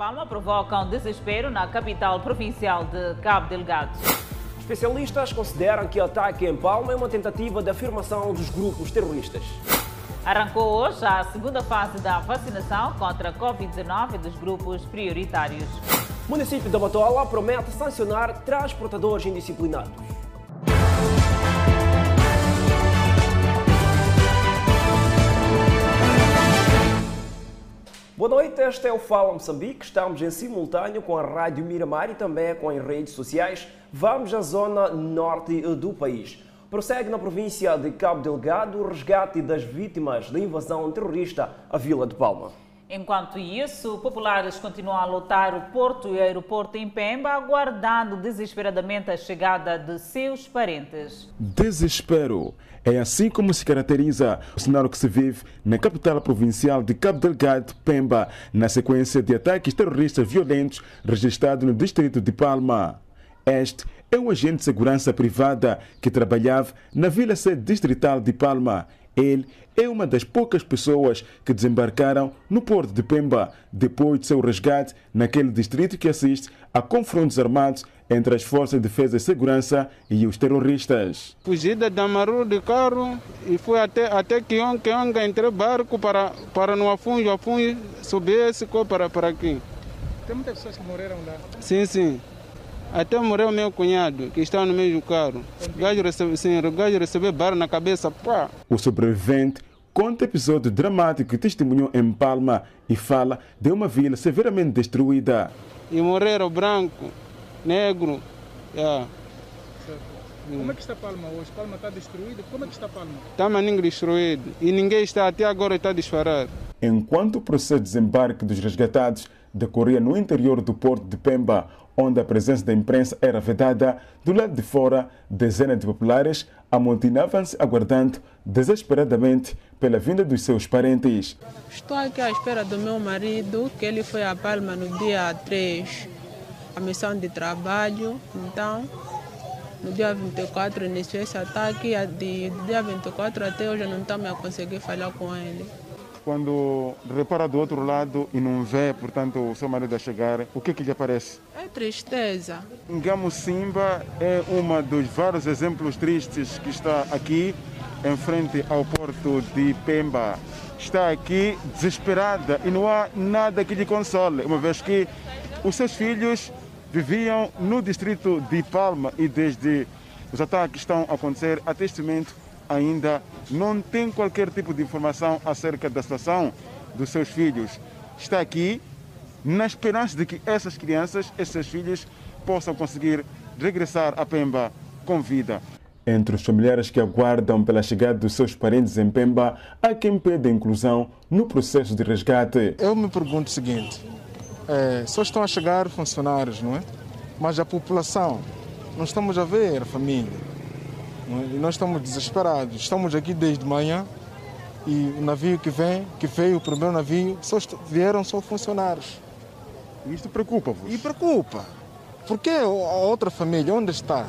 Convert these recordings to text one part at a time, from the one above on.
Palma provocam desespero na capital provincial de Cabo Delgado. Especialistas consideram que o ataque em Palma é uma tentativa de afirmação dos grupos terroristas. Arrancou hoje a segunda fase da vacinação contra a Covid-19 dos grupos prioritários. O município de Batola promete sancionar transportadores indisciplinados. Boa noite, este é o Fala Moçambique. Estamos em simultâneo com a Rádio Miramar e também com as redes sociais. Vamos à zona norte do país. Prossegue na província de Cabo Delgado o resgate das vítimas da invasão terrorista à Vila de Palma. Enquanto isso, populares continuam a lotar o porto e o aeroporto em Pemba, aguardando desesperadamente a chegada de seus parentes. Desespero. É assim como se caracteriza o cenário que se vive na capital provincial de Cabo Delgado, Pemba, na sequência de ataques terroristas violentos registrados no distrito de Palma. Este é um agente de segurança privada que trabalhava na vila sede distrital de Palma. Ele é uma das poucas pessoas que desembarcaram no porto de Pemba depois de seu resgate naquele distrito que assiste a confrontos armados entre as forças de defesa e segurança e os terroristas. Fugi de Damaru de carro e fui até, até Kion, Kion, entrei barco para, para no Afunjo, Afunjo, subi esse para, para aqui. Tem muitas pessoas que morreram lá? Sim, sim. Até morreu meu cunhado, que está no mesmo carro. O gajo recebe, sim, o gajo recebeu barra na cabeça. Pá. O sobrevivente conta episódio dramático que testemunhou em Palma e fala de uma vila severamente destruída. E morreram branco, negro. Yeah. Como é que está Palma hoje? Palma está destruída? Como é que está Palma? Está maninho destruído. E ninguém está, até agora está a disparar. Enquanto o processo de desembarque dos resgatados decorria no interior do porto de Pemba, onde a presença da imprensa era vedada, do lado de fora, dezenas de populares amotinavam-se aguardando desesperadamente pela vinda dos seus parentes. Estou aqui à espera do meu marido, que ele foi a Palma no dia 3, a missão de trabalho. Então, no dia 24 iniciou esse ataque, de, do dia 24 até hoje eu não estou a conseguir falar com ele quando repara do outro lado e não vê, portanto, o seu marido a chegar, o que, que lhe aparece? É tristeza. Ngamo Simba é um dos vários exemplos tristes que está aqui em frente ao porto de Pemba. Está aqui desesperada e não há nada que lhe console, uma vez que os seus filhos viviam no distrito de Palma e desde os ataques estão a acontecer até este momento ainda não tem qualquer tipo de informação acerca da situação dos seus filhos. Está aqui na esperança de que essas crianças, esses filhos, possam conseguir regressar a Pemba com vida. Entre os familiares que aguardam pela chegada dos seus parentes em Pemba, há quem pede inclusão no processo de resgate. Eu me pergunto o seguinte: é, só estão a chegar funcionários, não é? Mas a população, não estamos a ver a família. E nós estamos desesperados. Estamos aqui desde manhã e o navio que vem, que veio, o primeiro navio, só vieram só funcionários. E isto preocupa-vos? E preocupa. Porque a outra família, onde está?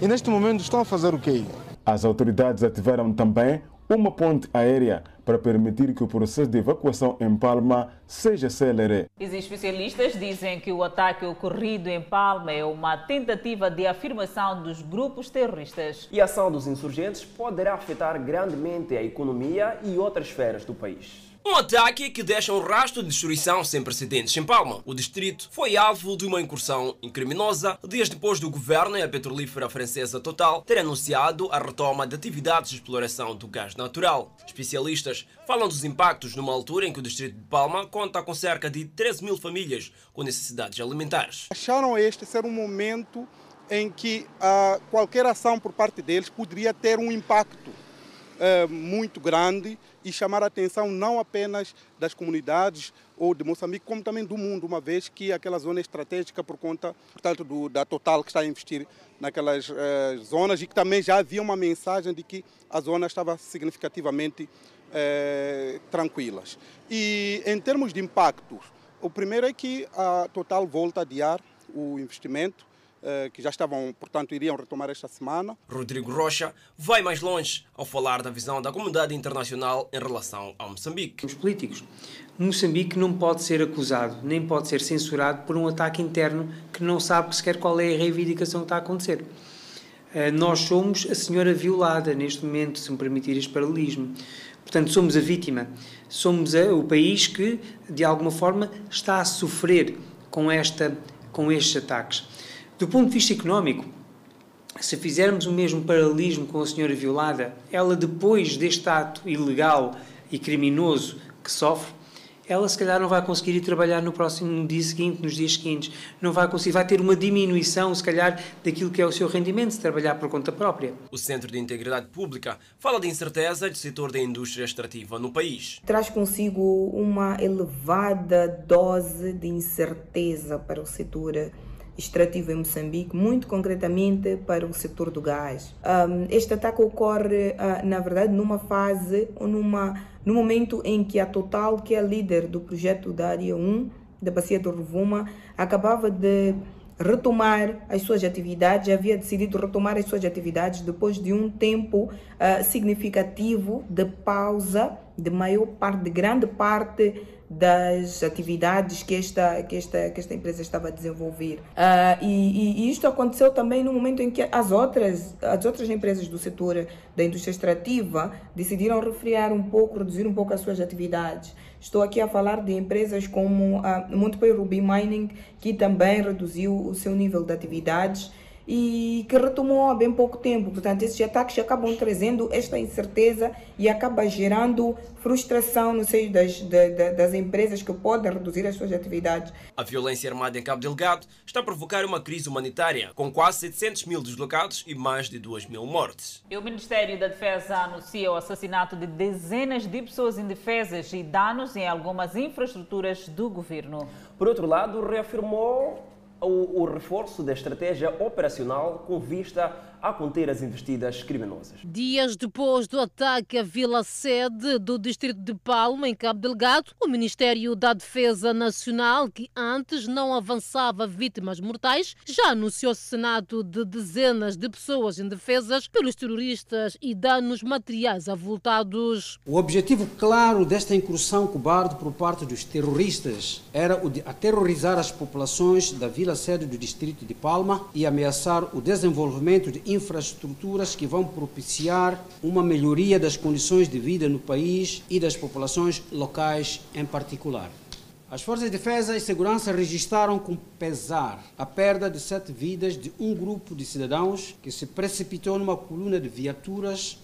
E neste momento estão a fazer o quê? As autoridades ativaram também uma ponte aérea para permitir que o processo de evacuação em Palma seja célere. Os especialistas dizem que o ataque ocorrido em Palma é uma tentativa de afirmação dos grupos terroristas. E a ação dos insurgentes poderá afetar grandemente a economia e outras esferas do país. Um ataque que deixa um rastro de destruição sem precedentes em Palma. O distrito foi alvo de uma incursão criminosa dias depois do governo e a petrolífera francesa Total ter anunciado a retoma de atividades de exploração do gás natural. Especialistas falam dos impactos numa altura em que o distrito de Palma conta com cerca de 13 mil famílias com necessidades alimentares. Acharam este ser um momento em que uh, qualquer ação por parte deles poderia ter um impacto uh, muito grande e chamar a atenção não apenas das comunidades ou de Moçambique, como também do mundo, uma vez que aquela zona é estratégica por conta, portanto, do, da Total que está a investir naquelas eh, zonas e que também já havia uma mensagem de que a zona estava significativamente eh, tranquilas. E em termos de impactos, o primeiro é que a Total volta a adiar o investimento que já estavam, portanto, iriam retomar esta semana. Rodrigo Rocha vai mais longe ao falar da visão da comunidade internacional em relação ao Moçambique. Os políticos. Moçambique não pode ser acusado, nem pode ser censurado por um ataque interno que não sabe sequer qual é a reivindicação que está a acontecer. Eh, nós somos a senhora violada neste momento, se me permitir este paralelismo. Portanto, somos a vítima. Somos a, o país que, de alguma forma, está a sofrer com, esta, com estes ataques. Do ponto de vista económico, se fizermos o mesmo paralelismo com a senhora violada, ela depois deste ato ilegal e criminoso que sofre, ela se calhar não vai conseguir ir trabalhar no próximo no dia seguinte, nos dias seguintes, não vai conseguir, vai ter uma diminuição, se calhar, daquilo que é o seu rendimento se trabalhar por conta própria. O Centro de Integridade Pública fala de incerteza do setor da indústria extrativa no país. Traz consigo uma elevada dose de incerteza para o setor extrativo em Moçambique, muito concretamente para o setor do gás. Este ataque ocorre, uh, na verdade, numa fase ou numa, no momento em que a Total, que é líder do projeto da Área 1 da Bacia do Rovuma, acabava de retomar as suas atividades, havia decidido retomar as suas atividades depois de um tempo uh, significativo de pausa, de maior parte, de grande parte das atividades que esta, que esta, que esta empresa estava a desenvolver. Uh, e, e, isto aconteceu também no momento em que as outras, as outras empresas do setor da indústria extrativa decidiram refriar um pouco, reduzir um pouco as suas atividades. Estou aqui a falar de empresas como a Montepay Ruby Mining, que também reduziu o seu nível de atividades e que retomou há bem pouco tempo. Portanto, esses ataques acabam trazendo esta incerteza e acaba gerando frustração no seio das, das empresas que podem reduzir as suas atividades. A violência armada em Cabo Delgado está a provocar uma crise humanitária, com quase 700 mil deslocados e mais de 2 mil mortes. E o Ministério da Defesa anuncia o assassinato de dezenas de pessoas indefesas e danos em algumas infraestruturas do governo. Por outro lado, reafirmou o, o reforço da estratégia operacional com vista a conter as investidas criminosas. Dias depois do ataque à vila sede do distrito de Palma, em Cabo Delgado, o Ministério da Defesa Nacional, que antes não avançava vítimas mortais, já anunciou assassinato de dezenas de pessoas indefesas pelos terroristas e danos materiais avultados. O objetivo claro desta incursão cobarde por parte dos terroristas era o de aterrorizar as populações da vila sede do distrito de Palma e ameaçar o desenvolvimento de infraestruturas que vão propiciar uma melhoria das condições de vida no país e das populações locais em particular. As Forças de Defesa e Segurança registraram com pesar a perda de sete vidas de um grupo de cidadãos que se precipitou numa coluna de viaturas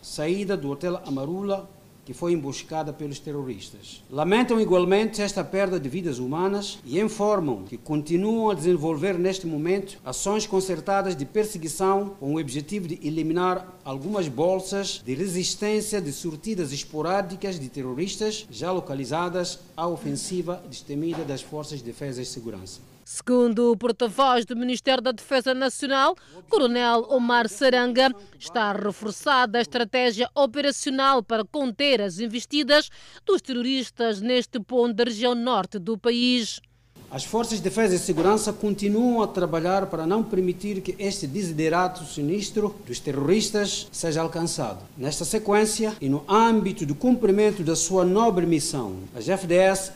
saída do Hotel Amarula que foi emboscada pelos terroristas. Lamentam igualmente esta perda de vidas humanas e informam que continuam a desenvolver neste momento ações concertadas de perseguição com o objetivo de eliminar algumas bolsas de resistência de sortidas esporádicas de terroristas já localizadas à ofensiva destemida das Forças de Defesa e Segurança. Segundo o porta-voz do Ministério da Defesa Nacional, Coronel Omar Saranga, está reforçada a estratégia operacional para conter as investidas dos terroristas neste ponto da região norte do país. As Forças de Defesa e Segurança continuam a trabalhar para não permitir que este desiderato sinistro dos terroristas seja alcançado. Nesta sequência e no âmbito do cumprimento da sua nobre missão, as FDS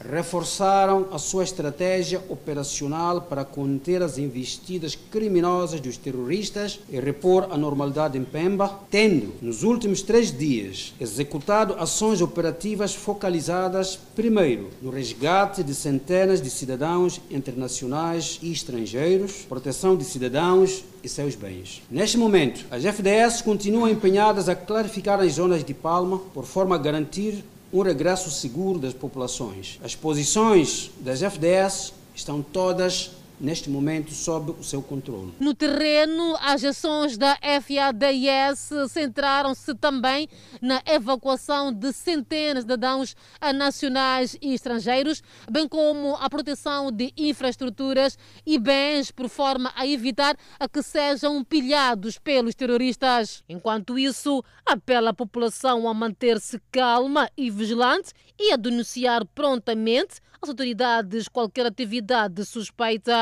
reforçaram a sua estratégia operacional para conter as investidas criminosas dos terroristas e repor a normalidade em Pemba, tendo, nos últimos três dias, executado ações operativas focalizadas, primeiro, no resgate de centenas de cidadãos internacionais e estrangeiros, proteção de cidadãos e seus bens. Neste momento, as FDS continuam empenhadas a clarificar as zonas de Palma, por forma a garantir um regresso seguro das populações. As posições das FDS estão todas neste momento sob o seu controle. No terreno, as ações da FADS centraram-se também na evacuação de centenas de cidadãos nacionais e estrangeiros, bem como a proteção de infraestruturas e bens por forma a evitar a que sejam pilhados pelos terroristas. Enquanto isso, apela a população a manter-se calma e vigilante e a denunciar prontamente às autoridades qualquer atividade suspeita.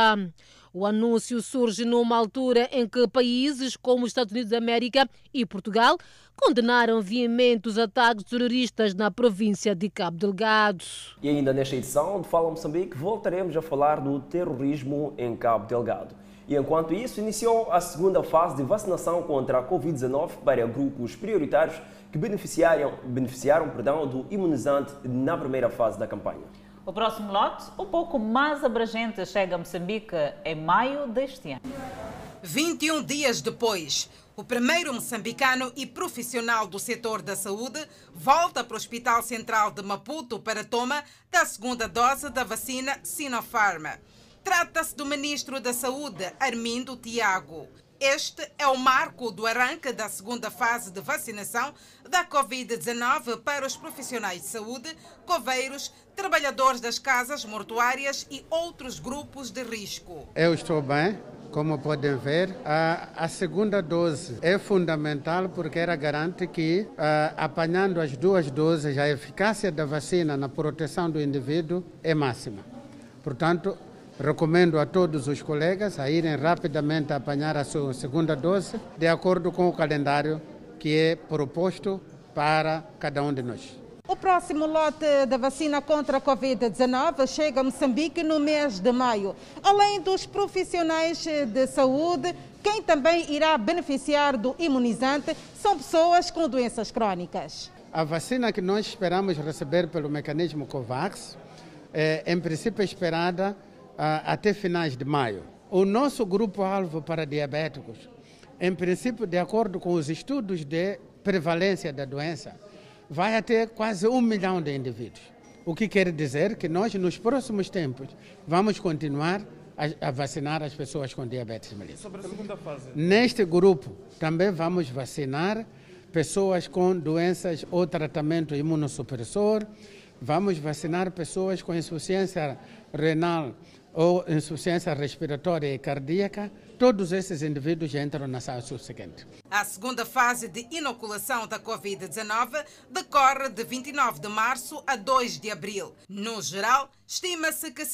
O anúncio surge numa altura em que países como os Estados Unidos da América e Portugal condenaram veemente os ataques terroristas na província de Cabo Delgado. E ainda nesta edição de Fala Moçambique voltaremos a falar do terrorismo em Cabo Delgado. E enquanto isso, iniciou a segunda fase de vacinação contra a Covid-19 para grupos prioritários que beneficiaram, beneficiaram perdão, do imunizante na primeira fase da campanha. O próximo lote, um pouco mais abrangente, chega a Moçambique em maio deste ano. 21 dias depois, o primeiro moçambicano e profissional do setor da saúde volta para o Hospital Central de Maputo para toma da segunda dose da vacina Sinopharm. Trata-se do ministro da Saúde, Armindo Tiago. Este é o marco do arranque da segunda fase de vacinação da Covid-19 para os profissionais de saúde, coveiros, trabalhadores das casas mortuárias e outros grupos de risco. Eu estou bem. Como podem ver, a, segunda dose é fundamental porque ela garante que, apanhando as duas doses, a eficácia da vacina na proteção do indivíduo é máxima. Portanto, Recomendo a todos os colegas a irem rapidamente apanhar a sua segunda dose, de acordo com o calendário que é proposto para cada um de nós. O próximo lote da vacina contra a Covid-19 chega a Moçambique no mês de maio. Além dos profissionais de saúde, quem também irá beneficiar do imunizante são pessoas com doenças crônicas. A vacina que nós esperamos receber pelo mecanismo COVAX é, em princípio, esperada até finais de maio. O nosso grupo-alvo para diabéticos, em princípio, de acordo com os estudos de prevalência da doença, vai até quase um milhão de indivíduos. O que quer dizer que nós, nos próximos tempos, vamos continuar a, vacinar as pessoas com diabetes mellitus. Sobre a segunda fase? Neste grupo, também vamos vacinar pessoas com doenças ou tratamento imunossupressor, vamos vacinar pessoas com insuficiência renal ou insuficiência respiratória e cardíaca, todos esses indivíduos entram na sala subsequente. A segunda fase de inoculação da Covid-19 decorre de 29 de março a 2 de abril. No geral, estima-se que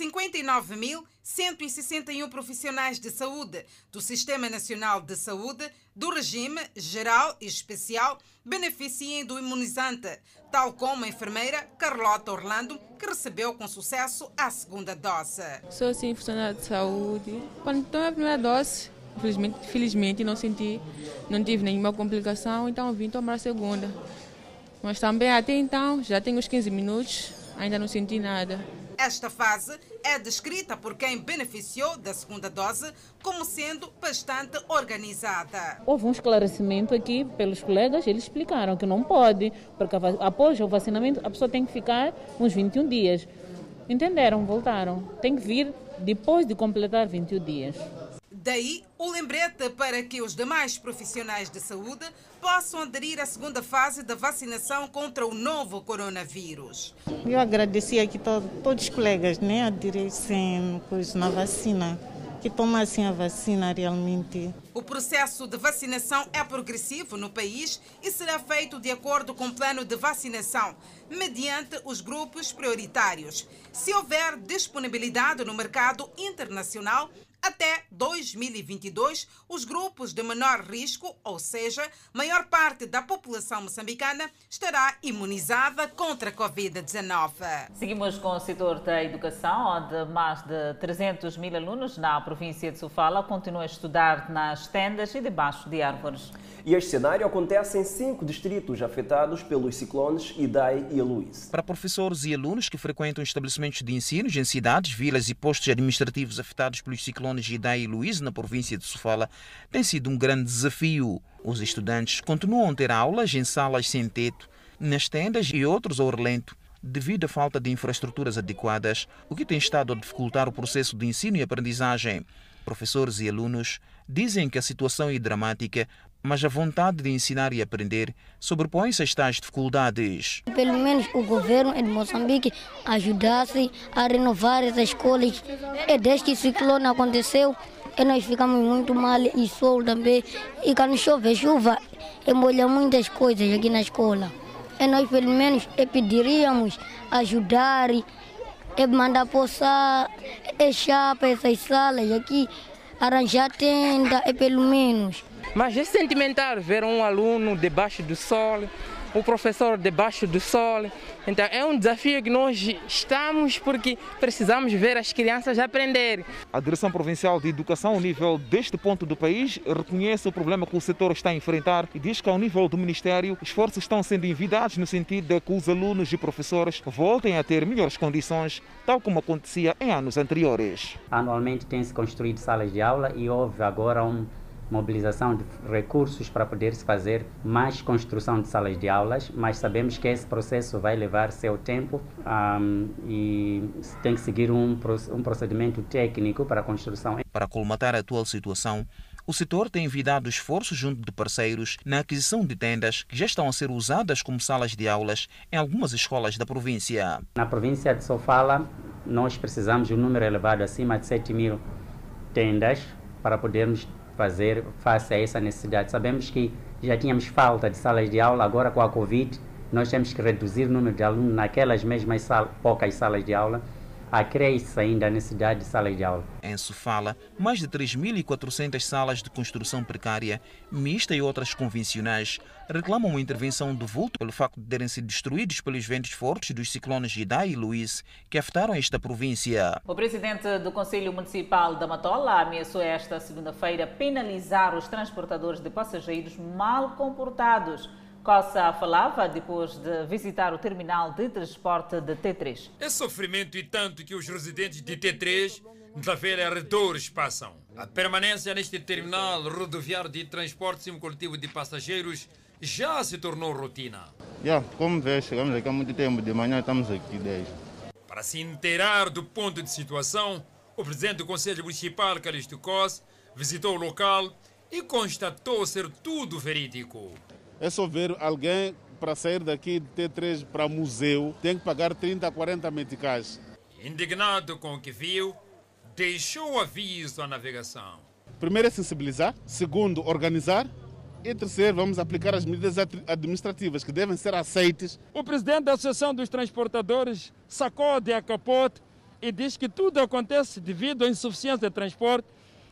59.161 profissionais de saúde do Sistema Nacional de Saúde, do regime geral e especial, beneficiem do imunizante, tal como a enfermeira Carlota Orlando, que recebeu com sucesso a segunda dose. Sou sim funcionária de saúde. Quando tomei a primeira dose, felizmente, felizmente não senti, não tive nenhuma complicação, então vim tomar a segunda. Mas também até então, já tenho uns 15 minutos, ainda não senti nada. Esta fase é descrita por quem beneficiou da segunda dose como sendo bastante organizada. Houve um esclarecimento aqui pelos colegas, eles explicaram que não pode, porque após o vacinamento a pessoa tem que ficar uns 21 dias. Entenderam, voltaram. Tem que vir depois de completar 21 dias. Daí o lembrete para que os demais profissionais de saúde possam aderir à segunda fase da vacinação contra o novo coronavírus. Eu agradeci aqui to todos os colegas né, aderirem na vacina que tomassem a vacina realmente. O processo de vacinação é progressivo no país e será feito de acordo com o plano de vacinação, mediante os grupos prioritários. Se houver disponibilidade no mercado internacional, até 2022, os grupos de menor risco, ou seja, maior parte da população moçambicana, estará imunizada contra a Covid-19. Seguimos com o setor da educação, onde mais de 300 mil alunos na província de Sofala continuam a estudar nas tendas e debaixo de árvores. E este cenário acontece em cinco distritos afetados pelos ciclones Idai e Luís. Para professores e alunos que frequentam estabelecimentos de ensino em cidades, vilas e postos administrativos afetados pelos ciclones Idai e Luís na província de Sofala, tem sido um grande desafio. Os estudantes continuam a ter aulas em salas sem teto, nas tendas e outros ao relento devido à falta de infraestruturas adequadas, o que tem estado a dificultar o processo de ensino e aprendizagem. Professores e alunos dizem que a situação é dramática mas a vontade de ensinar e aprender sobrepõe-se a estas dificuldades. Pelo menos o governo de Moçambique ajudasse a renovar essas escolas. E desde que o ciclone aconteceu, nós ficamos muito mal e sol também. E quando chove chuva, molha muitas coisas aqui na escola. E nós pelo menos pediríamos ajudar é mandar poçar, é chapa essas salas aqui, arranjar tenda, é pelo menos. Mas é sentimental ver um aluno debaixo do sol, o professor debaixo do sol. Então é um desafio que nós estamos porque precisamos ver as crianças aprenderem. A Direção Provincial de Educação, ao nível deste ponto do país, reconhece o problema que o setor está a enfrentar e diz que, ao nível do Ministério, esforços estão sendo envidados no sentido de que os alunos e professores voltem a ter melhores condições, tal como acontecia em anos anteriores. Anualmente tem-se construído salas de aula e houve agora um mobilização de recursos para poder se fazer mais construção de salas de aulas, mas sabemos que esse processo vai levar seu tempo um, e tem que seguir um, um procedimento técnico para a construção. Para colmatar a atual situação, o setor tem envidado esforços junto de parceiros na aquisição de tendas que já estão a ser usadas como salas de aulas em algumas escolas da província. Na província de Sofala, nós precisamos de um número elevado, acima de 7 mil tendas, para podermos fazer face a essa necessidade. Sabemos que já tínhamos falta de salas de aula, agora com a Covid, nós temos que reduzir o número de alunos naquelas mesmas sal, poucas salas de aula acresce ainda a necessidade de salas de aula. Em Sofala, mais de 3.400 salas de construção precária, mista e outras convencionais, reclamam uma intervenção do vulto pelo facto de terem sido destruídos pelos ventos fortes dos ciclones Idai e Luís, que afetaram esta província. O presidente do Conselho Municipal da Matola ameaçou esta segunda-feira penalizar os transportadores de passageiros mal comportados Coça falava depois de visitar o terminal de transporte de T3. É sofrimento e tanto que os residentes de T3 da velha arredores passam. A permanência neste terminal rodoviário de transporte coletivo de passageiros já se tornou rotina. Yeah, como vê, chegamos aqui há muito tempo, de manhã estamos aqui desde. Para se inteirar do ponto de situação, o presidente do Conselho Municipal, Calixto Cos, visitou o local e constatou ser tudo verídico. É só ver alguém para sair daqui de T3 para museu, tem que pagar 30 a 40 meticais. Indignado com o que viu, deixou aviso à navegação. Primeiro é sensibilizar, segundo, organizar e terceiro, vamos aplicar as medidas administrativas que devem ser aceitas. O presidente da Associação dos Transportadores sacode a capote e diz que tudo acontece devido à insuficiência de transporte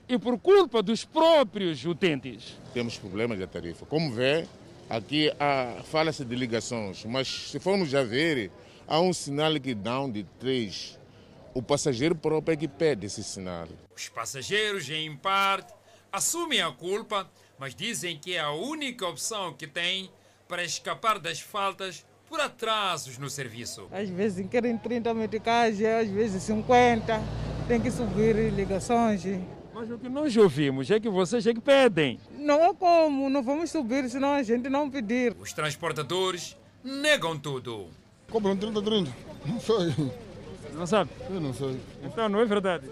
e por culpa dos próprios utentes. Temos problemas de tarifa. Como vê, Aqui fala-se de ligações, mas se formos já ver, há um sinal que dá de três. O passageiro próprio é que pede esse sinal. Os passageiros, em parte, assumem a culpa, mas dizem que é a única opção que têm para escapar das faltas por atrasos no serviço. Às vezes querem 30 meticais, às vezes 50, tem que subir ligações. Mas o que nós ouvimos é que vocês é que pedem. Não há como, não vamos subir senão a gente não pedir. Os transportadores negam tudo. Cobram 30, 30. Não sei. Não sabe? Eu não sei. Então não é verdade?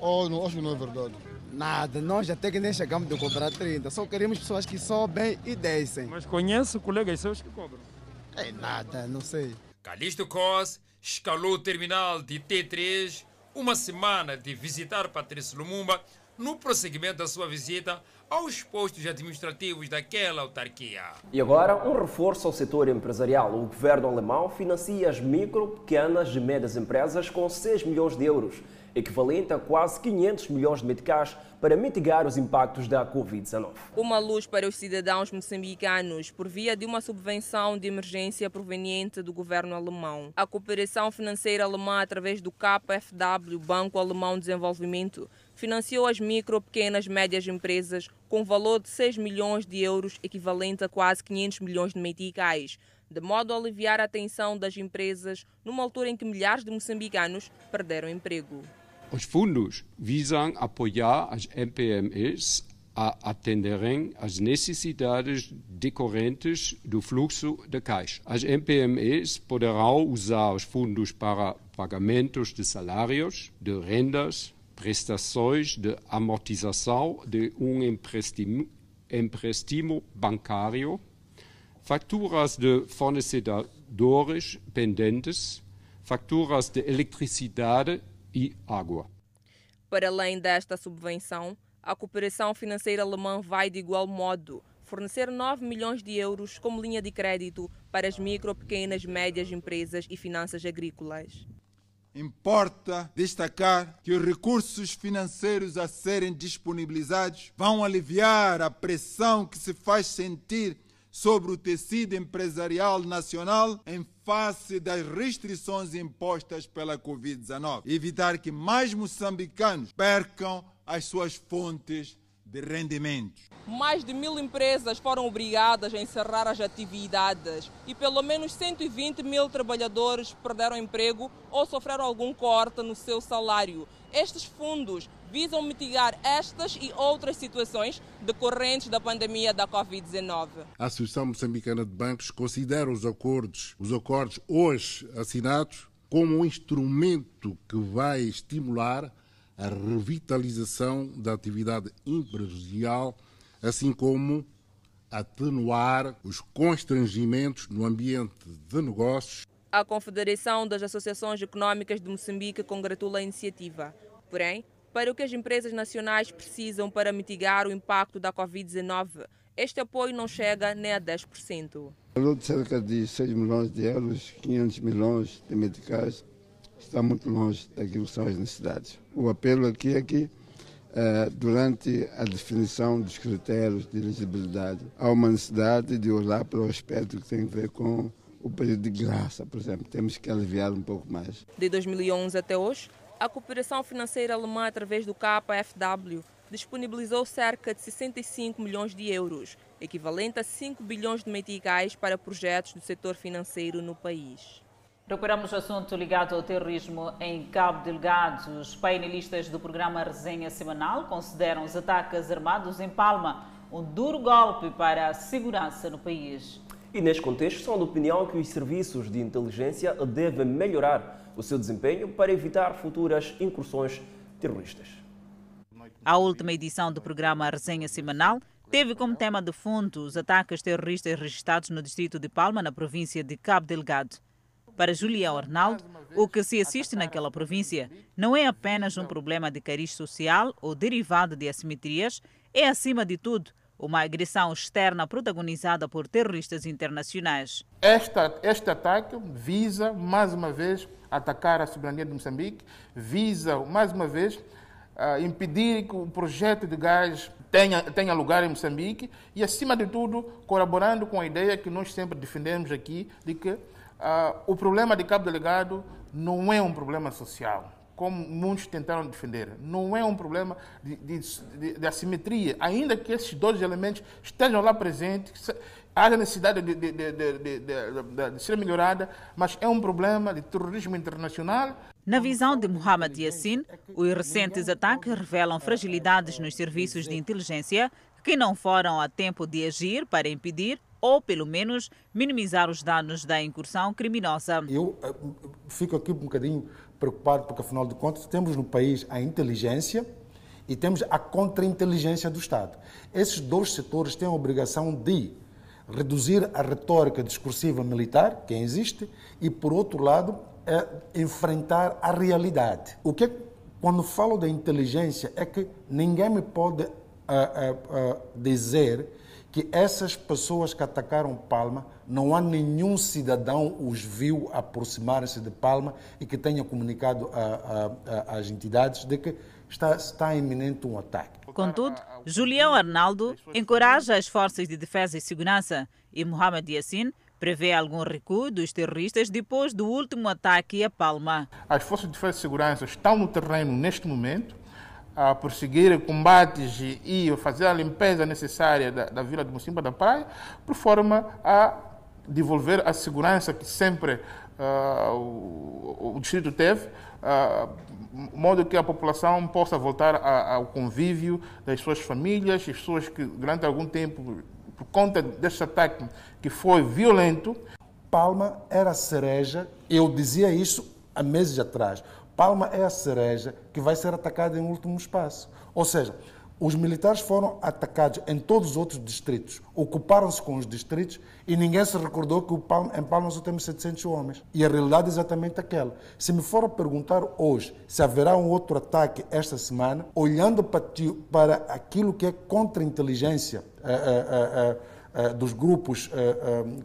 Oh, não, acho que não é verdade. Nada, nós até que nem chegamos a cobrar 30. Só queremos pessoas que sobem e descem. Mas conheço colegas seus que cobram. É nada, não sei. Calixto Cos escalou o terminal de T3 uma semana de visitar Patrício Lumumba no prosseguimento da sua visita aos postos administrativos daquela autarquia. E agora, um reforço ao setor empresarial. O governo alemão financia as micro, pequenas e médias empresas com 6 milhões de euros equivalente a quase 500 milhões de meticais para mitigar os impactos da Covid-19. Uma luz para os cidadãos moçambicanos por via de uma subvenção de emergência proveniente do governo alemão. A cooperação financeira alemã, através do KfW, Banco Alemão de Desenvolvimento, financiou as micro, pequenas e médias empresas com valor de 6 milhões de euros, equivalente a quase 500 milhões de meticais de modo a aliviar a tensão das empresas numa altura em que milhares de moçambicanos perderam emprego. Os fundos visam apoiar as MPMEs a atenderem às necessidades decorrentes do fluxo de caixa. As MPMEs poderão usar os fundos para pagamentos de salários, de rendas, prestações de amortização de um empréstimo, bancário, facturas de fornecedores pendentes, facturas de eletricidade e água. Para além desta subvenção, a cooperação financeira alemã vai, de igual modo, fornecer 9 milhões de euros como linha de crédito para as micro, pequenas e médias empresas e finanças agrícolas. Importa destacar que os recursos financeiros a serem disponibilizados vão aliviar a pressão que se faz sentir sobre o tecido empresarial nacional em face das restrições impostas pela Covid-19. Evitar que mais moçambicanos percam as suas fontes de rendimentos. Mais de mil empresas foram obrigadas a encerrar as atividades e pelo menos 120 mil trabalhadores perderam emprego ou sofreram algum corte no seu salário. Estes fundos visam mitigar estas e outras situações decorrentes da pandemia da Covid-19. A Associação Moçambicana de Bancos considera os acordos, os acordos hoje assinados como um instrumento que vai estimular a revitalização da atividade empresarial, assim como atenuar os constrangimentos no ambiente de negócios. A Confederação das Associações Econômicas de Moçambique congratula a iniciativa. Porém, para o que as empresas nacionais precisam para mitigar o impacto da Covid-19, este apoio não chega nem a 10%. Falou de cerca de 6 milhões de euros, 500 milhões de meticais, está muito longe daquilo que são as necessidades. O apelo aqui é que, eh, durante a definição dos critérios de elegibilidade, há uma necessidade de olhar para o aspecto que tem a ver com o período de graça, por exemplo. Temos que aliviar um pouco mais. De 2011 até hoje, a cooperação financeira alemã, através do KfW, disponibilizou cerca de 65 milhões de euros, equivalente a 5 bilhões de meticais para projetos do setor financeiro no país. Recuperamos o assunto ligado ao terrorismo em Cabo Delgado. Os painelistas do programa Resenha Semanal consideram os ataques armados em Palma um duro golpe para a segurança no país. E neste contexto, são de opinião que os serviços de inteligência devem melhorar o seu desempenho para evitar futuras incursões terroristas. A última edição do programa Resenha Semanal teve como tema de fundo os ataques terroristas registrados no distrito de Palma, na província de Cabo Delgado. Para Julião Arnaldo, o que se assiste naquela província não é apenas um problema de cariz social ou derivado de assimetrias, é, acima de tudo, uma agressão externa protagonizada por terroristas internacionais. Esta, este ataque visa, mais uma vez, atacar a soberania de Moçambique, visa, mais uma vez, uh, impedir que o projeto de gás tenha, tenha lugar em Moçambique e, acima de tudo, colaborando com a ideia que nós sempre defendemos aqui de que uh, o problema de Cabo Delegado não é um problema social como muitos tentaram defender. Não é um problema de, de, de, de assimetria, ainda que esses dois elementos estejam lá presentes, haja necessidade de, de, de, ser melhorada, mas é um problema de terrorismo internacional. Na visão de Mohamed Yassin, os recentes ataques revelam fragilidades nos serviços de inteligência que não foram a tempo de agir para impedir ou, pelo menos, minimizar os danos da incursão criminosa. Eu eh, fico aqui um bocadinho preocupado porque, afinal de contas, temos no país a inteligência e temos a contra-inteligência do Estado. Esses dois setores têm a obrigação de reduzir a retórica discursiva militar que existe e, por outro lado, é enfrentar a realidade. O que quando falo da inteligência é que ninguém me pode uh, uh, uh, dizer que essas pessoas que atacaram Palma, não há nenhum cidadão os viu aproximar-se de Palma e que tenha comunicado às entidades de que está, está iminente um ataque. Contudo, Julião Arnaldo encoraja as forças de defesa e segurança e Mohamed Yassin prevê algum recuo dos terroristas depois do último ataque a Palma. As forças de defesa e segurança estão no terreno neste momento a prosseguir combates e fazer a limpeza necessária da, da vila de Mocimba da Praia, por forma a devolver a segurança que sempre uh, o, o, distrito teve, uh, modo que a população possa voltar a, ao convívio das suas famílias, as pessoas que durante algum tempo, por conta deste ataque que foi violento. Palma era cereja, eu dizia isso há meses atrás. Palma é a cereja que vai ser atacada em último espaço. Ou seja, os militares foram atacados em todos os outros distritos, ocuparam-se com os distritos e ninguém se recordou que em Palma só temos 700 homens. E a realidade é exatamente aquela. Se me for perguntar hoje se haverá um outro ataque esta semana, olhando para, aquilo que é contra-inteligência uh, uh, uh, dos grupos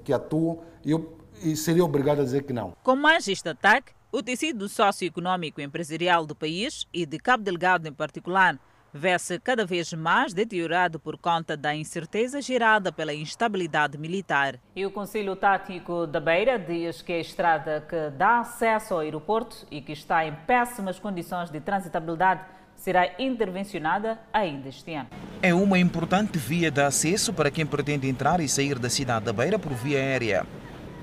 que atuam, eu seria obrigado a dizer que não. Com mais este ataque, O tecido socioeconômico empresarial do país e de Cabo Delgado em particular vê-se cada vez mais deteriorado por conta da incerteza gerada pela instabilidade militar. E o Conselho Tático da Beira diz que a estrada que dá acesso ao aeroporto e que está em péssimas condições de transitabilidade será intervencionada ainda este ano. É uma importante via de acesso para quem pretende entrar e sair da cidade da Beira por via aérea.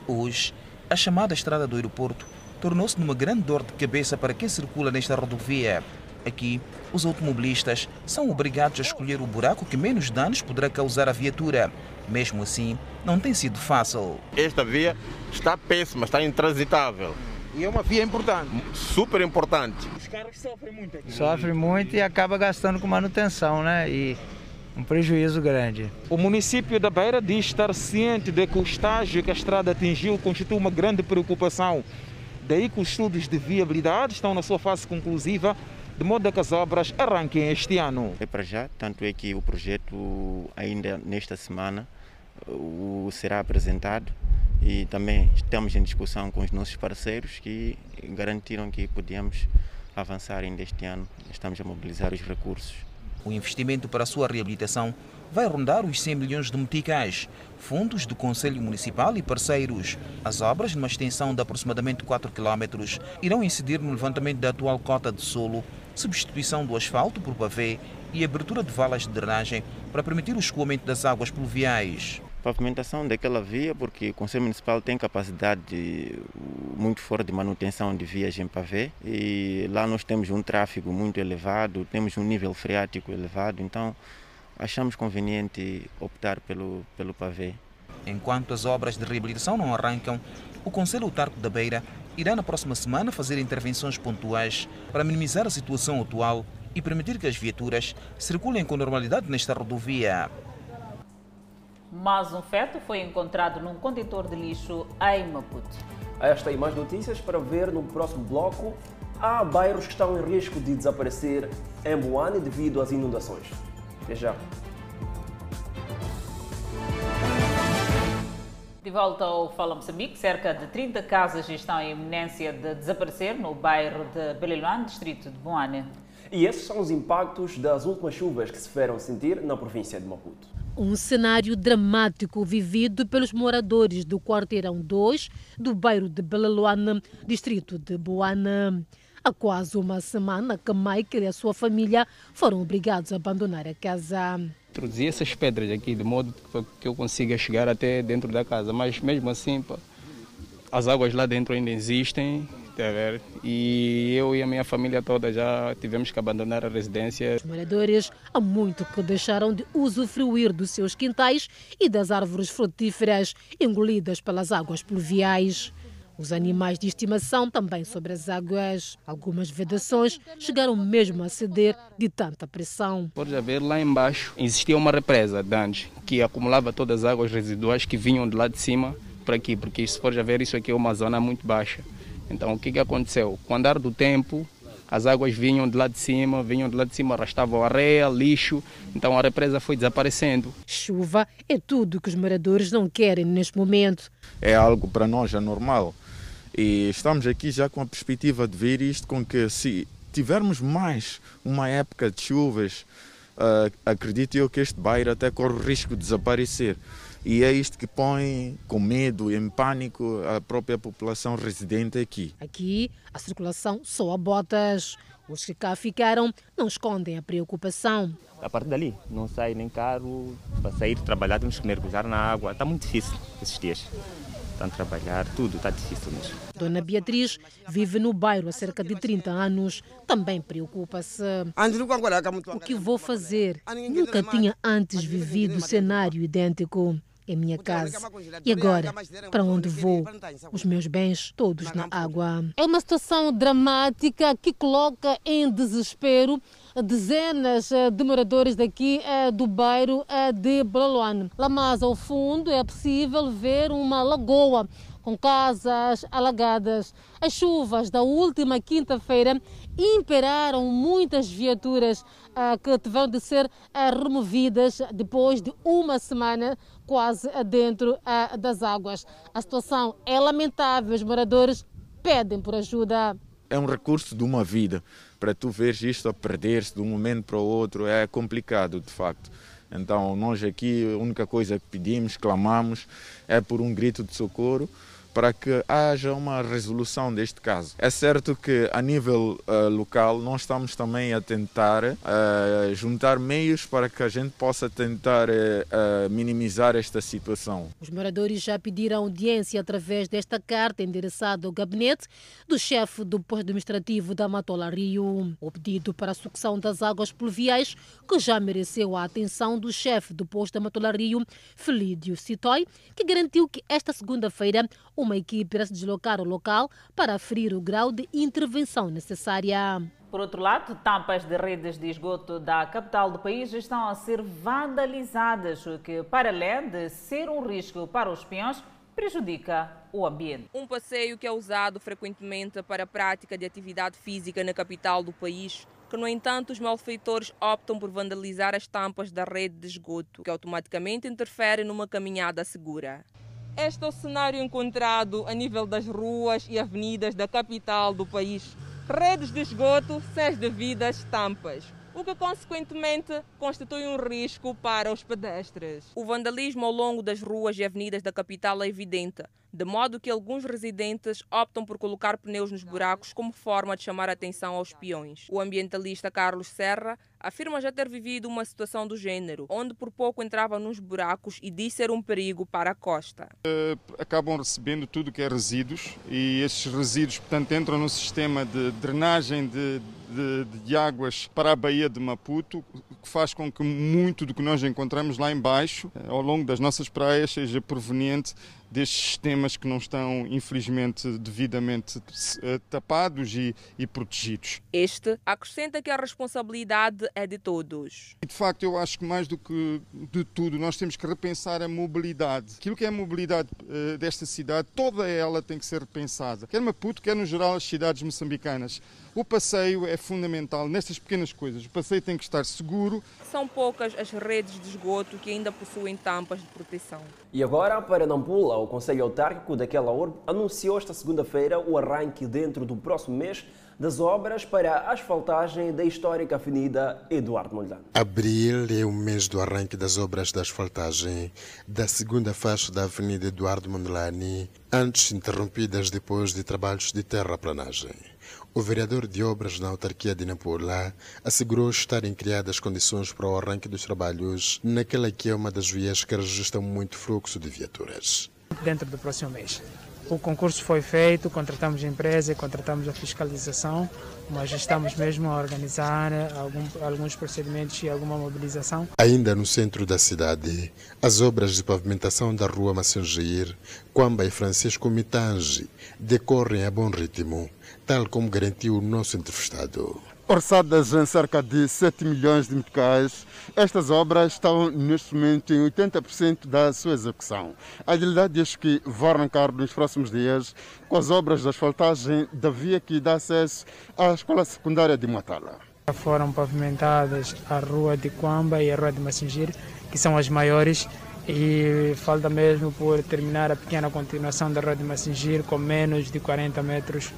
Hoje, a chamada estrada do aeroporto tornou-se numa grande dor de cabeça para quem circula nesta rodovia. Aqui, os automobilistas são obrigados a escolher o buraco que menos danos poderá causar à viatura. Mesmo assim, não tem sido fácil. Esta via está péssima, está intransitável. E é uma via importante. Super importante. Os carros sofrem muito aqui. Sofrem muito e acaba gastando com manutenção, né? E um prejuízo grande. O município da Beira diz estar ciente de que o estágio que a estrada atingiu constitui uma grande preocupação. Daí que os estudos de viabilidade estão na sua fase conclusiva de modo que as obras arranquem este ano. É para já, tanto é que o projeto ainda nesta semana o, será apresentado e também estamos em discussão com os nossos parceiros que garantiram que podíamos avançar ainda este ano. Estamos a mobilizar os recursos. O investimento para a sua reabilitação vai rondar os 100 milhões de meticais, fundos do Conselho Municipal e parceiros. As obras, numa extensão de aproximadamente 4 km, irão incidir no levantamento da atual cota de solo substituição do asfalto por pavê e abertura de valas de drenagem para permitir o escoamento das águas pluviais. Pavimentação daquela via, porque o Conselho Municipal tem capacidade de, muito forte de manutenção de vias em pavê e lá nós temos um tráfego muito elevado, temos um nível freático elevado, então achamos conveniente optar pelo, pelo pavê. Enquanto as obras de reabilitação não arrancam, o Conselho Autarco da Beira irá na próxima semana fazer intervenções pontuais para minimizar a situação atual e permitir que as viaturas circulem com normalidade nesta rodovia. Mais um feto foi encontrado num contentor de lixo em Maputo. Esta e mais notícias para ver no próximo bloco. Há bairros que estão em risco de desaparecer em Boane devido às inundações. Até já. De volta ao Fala Moçambique, cerca de 30 casas estão em iminência de desaparecer no bairro de Beliluan, distrito de Boane. E esses são os impactos das últimas chuvas que se fizeram sentir na província de Maputo. Um cenário dramático vivido pelos moradores do quarteirão 2 do bairro de Beleluana, distrito de Boana. Há quase uma semana que Michael e a sua família foram obrigados a abandonar a casa introduzir essas pedras aqui de modo que eu consiga chegar até dentro da casa, mas mesmo assim pá, as águas lá dentro ainda existem, tá e eu e a minha família toda já tivemos que abandonar a residência. Os moradores há muito que deixaram de usufruir dos seus quintais e das árvores frutíferas engolidas pelas águas pluviais. Os animais de estimação também sobre as águas. Algumas vedações chegaram mesmo a ceder de tanta pressão. Pode haver lá embaixo existia uma represa de antes que acumulava todas as águas residuais que vinham de lá de cima para aqui, porque se for ver isso aqui é uma zona muito baixa. Então o que, que aconteceu? Com o andar do tempo, as águas vinham de lá de cima, vinham de lá de cima, arrastavam areia, lixo, então a represa foi desaparecendo. Chuva é tudo que os moradores não querem neste momento. É algo para nós anormal. E estamos aqui já com a perspectiva de ver isto com que se tivermos mais uma época de chuvas, uh, acredito eu que este bairro até corre o risco de desaparecer. E é isto que põe com medo, em pânico, a própria população residente aqui. Aqui, a circulação só a botas. Os que cá ficaram não escondem a preocupação. A partir dali, não sai nem carro, para sair trabalhar temos que mergulhar na água. Está muito difícil esses dias estão a trabalhar, tudo está difícil mesmo. Dona Beatriz vive no bairro há cerca de 30 anos, também preocupa-se. O que vou fazer? Nunca tinha antes vivido cenário idêntico em minha casa. E agora, para onde vou? Os meus bens todos na água. É uma situação dramática que coloca em desespero dezenas eh, de moradores daqui eh, do bairro eh, de Blaloane. Lá mais ao fundo é possível ver uma lagoa com casas alagadas. As chuvas da última quinta-feira imperaram muitas viaturas que tiveram de ser removidas depois de uma semana quase dentro das águas. A situação é lamentável. Os moradores pedem por ajuda. É um recurso de uma vida. Para tu veres isto a perder-se de um momento para o outro é complicado, de facto. Então, nós aqui, a única coisa que pedimos, clamamos, é por um grito de socorro para que haja uma resolução deste caso. É certo que a nível uh, local nós estamos também a tentar uh, juntar meios para que a gente possa tentar uh, minimizar esta situação. Os moradores já pediram audiência através desta carta endereçada ao gabinete do chefe do posto administrativo da Matola Rio. O pedido para a sucção das águas pluviais, que já mereceu a atenção do chefe do posto da Matola Rio, Felídio Citói, que garantiu que esta segunda-feira uma equipe irá se deslocar ao local para aferir o grau de intervenção necessária. Por outro lado, tampas de redes de esgoto da capital do país estão a ser vandalizadas, o que, para além de ser um risco para os peões, prejudica o ambiente. Um passeio que é usado frequentemente para a prática de atividade física na capital do país, que, no entanto, os malfeitores optam por vandalizar as tampas da rede de esgoto, que automaticamente interfere numa caminhada segura. Este é o cenário encontrado a nível das ruas e avenidas da capital do país. Redes de esgoto sem as devidas tampas, o que consequentemente constitui um risco para os pedestres. O vandalismo ao longo das ruas e avenidas da capital é evidente, de modo que alguns residentes optam por colocar pneus nos buracos como forma de chamar a atenção aos peões. O ambientalista Carlos Serra afirma já ter vivido uma situação do gênero, onde por pouco entrava nos buracos e disse ser um perigo para a costa. Uh, acabam recebendo tudo que é resíduos e esses resíduos, portanto, entram no sistema de drenagem de, de, de, águas para a Baía de Maputo, que faz com que muito do que nós encontramos lá embaixo, eh, ao longo das nossas praias, seja proveniente destes sistemas que não estão, infelizmente, devidamente eh, tapados e, e, protegidos. Este acrescenta que a responsabilidade é de todos. De facto, eu acho que mais do que de tudo, nós temos que repensar a mobilidade. Aquilo que é a mobilidade uh, desta cidade, toda ela tem que ser repensada. Quer Maputo, quer no geral as cidades moçambicanas. O passeio é fundamental nestas pequenas coisas. O passeio tem que estar seguro. São poucas as redes de esgoto que ainda possuem tampas de proteção. E agora, para Nampula, o Conselho Autárquico daquela urbe anunciou esta segunda-feira o arranque dentro do próximo mês das obras para a asfaltagem da histórica Avenida Eduardo Mondlane. Abril é o mês do arranque das obras de asfaltagem da segunda faixa da Avenida Eduardo Mondlane, antes interrompidas depois de trabalhos de terraplanagem. O vereador de obras na autarquia de Nampula assegurou estarem criadas condições para o arranque dos trabalhos naquela que é uma das vias que registra muito fluxo de viaturas. Dentro do próximo mês. O concurso foi feito, contratamos a empresa, contratamos a fiscalização, mas estamos mesmo a organizar algum, alguns procedimentos e alguma mobilização. Ainda no centro da cidade, as obras de pavimentação da rua Massengeir, Quamba e Francisco Mitange decorrem a bom ritmo, tal como garantiu o nosso entrevistado orçadas em cerca de 7 milhões de meticais, estas obras estão neste momento em 80% da sua execução. A realidade diz que vão arrancar nos próximos dias com as obras de asfaltagem da via que dá acesso à escola secundária de Matala. Foram pavimentadas a rua de Quamba e a rua de Massingir, que são as maiores, e falta mesmo por terminar a pequena continuação da rua de Massingir com menos de 40 metros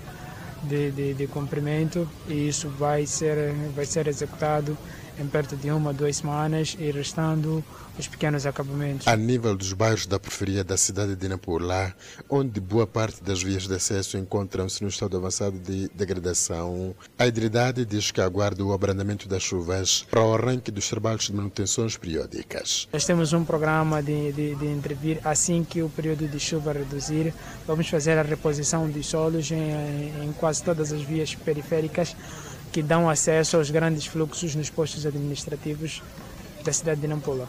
de, de, de comprimento e isso vai ser, vai ser executado em perto de uma, duas semanas e restando os pequenos acabamentos. A nível dos bairros da periferia da cidade de Nampula, onde boa parte das vias de acesso encontram-se no estado avançado de degradação, a Hidridade diz que aguarda o abrandamento das chuvas para o arranque dos trabalhos de manutenções periódicas. Nós temos um programa de, de, de intervir assim que o período de chuva reduzir. Vamos fazer a reposição de solos em, em quase todas as vias periféricas que dão acesso aos grandes fluxos nos postos administrativos da cidade de Nampula.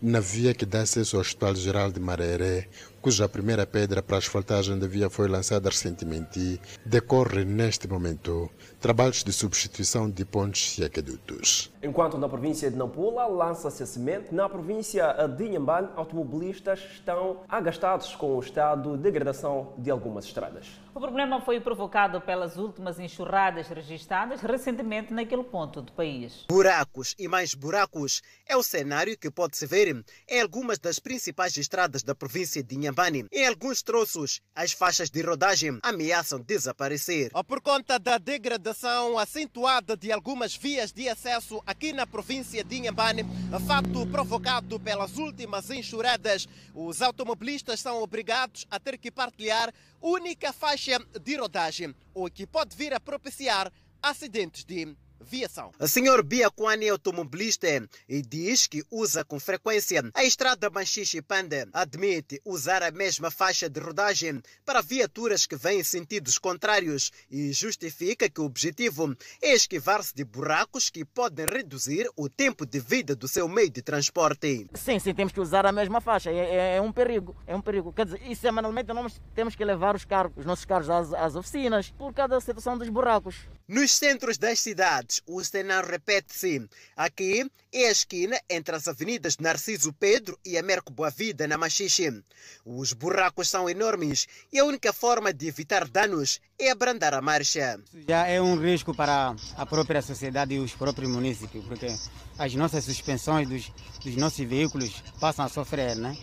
Na via que dá acesso ao Hospital Geral de Mareré, cuja primeira pedra para a asfaltagem da via foi lançada recentemente, decorre neste momento trabalhos de substituição de pontes e aquedutos. Enquanto na província de Nampula lança-se a semente, na província de Inhambane, automobilistas estão agastados com o estado de degradação de algumas estradas. O problema foi provocado pelas últimas enxurradas registradas recentemente naquele ponto do país. Buracos e mais buracos é o cenário que pode-se ver em algumas das principais estradas da província de Inhambane. Em alguns troços, as faixas de rodagem ameaçam desaparecer. Por conta da degradação acentuada de algumas vias de acesso aqui na província de Inhambane, fato provocado pelas últimas enxurradas, os automobilistas são obrigados a ter que partilhar única faixa de rodagem, o que pode vir a propiciar acidentes de viação. O senhor Biaquani é automobilista e diz que usa com frequência a estrada Manxixe-Panda. Admite usar a mesma faixa de rodagem para viaturas que vêm em sentidos contrários e justifica que o objetivo é esquivar-se de buracos que podem reduzir o tempo de vida do seu meio de transporte. Sim, sim, temos que usar a mesma faixa. É, é, é um perigo, é um perigo. Quer dizer, e semanalmente nós temos que levar os, carros, os nossos carros às, às oficinas por causa da situação dos buracos. Nos centros das cidades, o cenário repete-se. Aqui é a esquina entre as avenidas Narciso Pedro e Américo Boa Vida, na Machixe. Os buracos são enormes e a única forma de evitar danos é abrandar a marcha. Já é um risco para a própria sociedade e os próprios municípios, porque as nossas suspensões dos, dos nossos veículos passam a sofrer, né?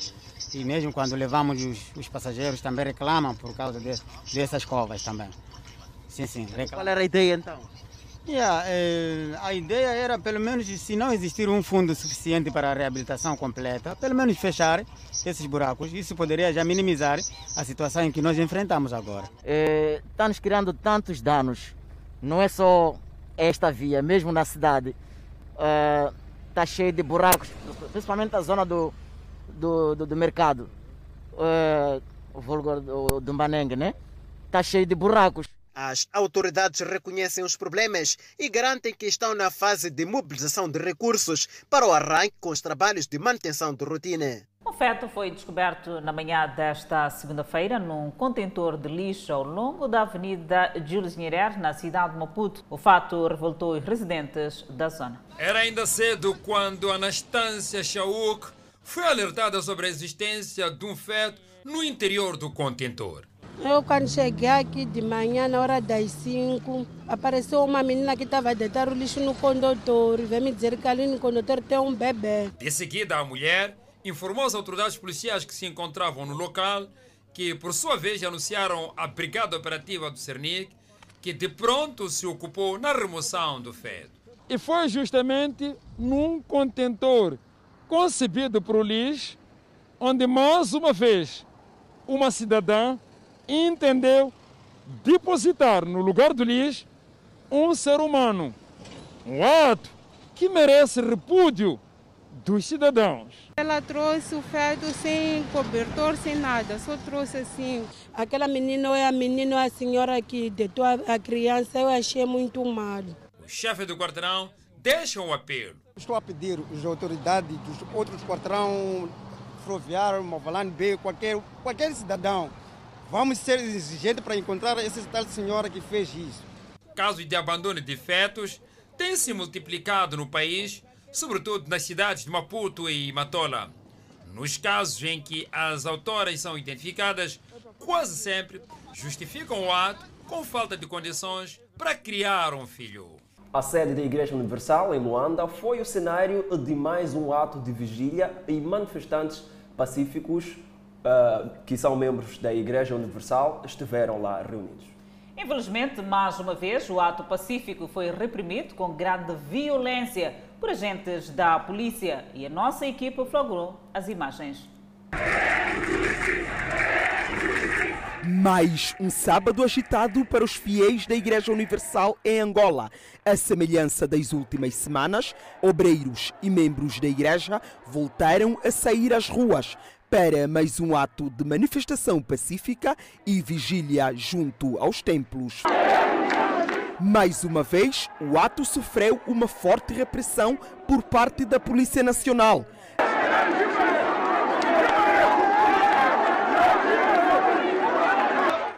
E mesmo quando levamos os, os passageiros também reclamam por causa de, dessas covas também. Sim, sim. Qual era a ideia então? Yeah, eh, a ideia era, pelo menos, se não existir um fundo suficiente para a reabilitação completa, pelo menos fechar esses buracos. Isso poderia já minimizar a situação em que nós enfrentamos agora. Eh, está nos criando tantos danos. Não é só esta via, mesmo na cidade. Está cheio de buracos, principalmente a zona do, do, do, do mercado. o vulgo do, do Mbanengue, né? Está cheio de buracos. As autoridades reconhecem os problemas e garantem que estão na fase de mobilização de recursos para o arranque com os trabalhos de manutenção de rotina. O feto foi descoberto na manhã desta segunda-feira num contentor de lixo ao longo da Avenida Jules Nyerere, na cidade de Maputo. O fato revoltou os residentes da zona. Era ainda cedo quando Anastâcia Chauk foi alertada sobre a existência de um feto no interior do contentor. Eu, quando cheguei aqui de manhã, na hora das 5, apareceu uma menina que estava a deitar o lixo no condutor. Veio me dizer que ali no condutor tem um bebê. De seguida, a mulher informou as autoridades policiais que se encontravam no local, que por sua vez anunciaram à Brigada Operativa do Cernic, que de pronto se ocupou na remoção do feto. E foi justamente num contentor concebido para o lixo, onde mais uma vez uma cidadã entendeu depositar no lugar do lixo um ser humano. Um ato que merece repúdio dos cidadãos. Ela trouxe o feto sem cobertor, sem nada, só trouxe assim. Aquela menina é a menina, a senhora que deitou a criança, eu achei muito mal. O chefe do quarteirão deixa um apelo. Estou a pedir às autoridades dos outros quarteirão ferroviário, Movalane B, qualquer, qualquer cidadão, Vamos ser exigentes para encontrar essa tal senhora que fez isso. Casos de abandono de fetos têm se multiplicado no país, sobretudo nas cidades de Maputo e Matola. Nos casos em que as autoras são identificadas, quase sempre justificam o ato com falta de condições para criar um filho. A sede da Igreja Universal, em Luanda, foi o cenário de mais um ato de vigília e manifestantes pacíficos uh, que são membros da Igreja Universal estiveram lá reunidos. Infelizmente, mais uma vez, o ato pacífico foi reprimido com grande violência por agentes da polícia e a nossa equipa flagrou as imagens. Mais um sábado agitado para os fiéis da Igreja Universal em Angola. A semelhança das últimas semanas, obreiros e membros da Igreja voltaram a sair às ruas para mais um ato de manifestação pacífica e vigília junto aos templos. Mais uma vez, o ato sofreu uma forte repressão por parte da Polícia Nacional.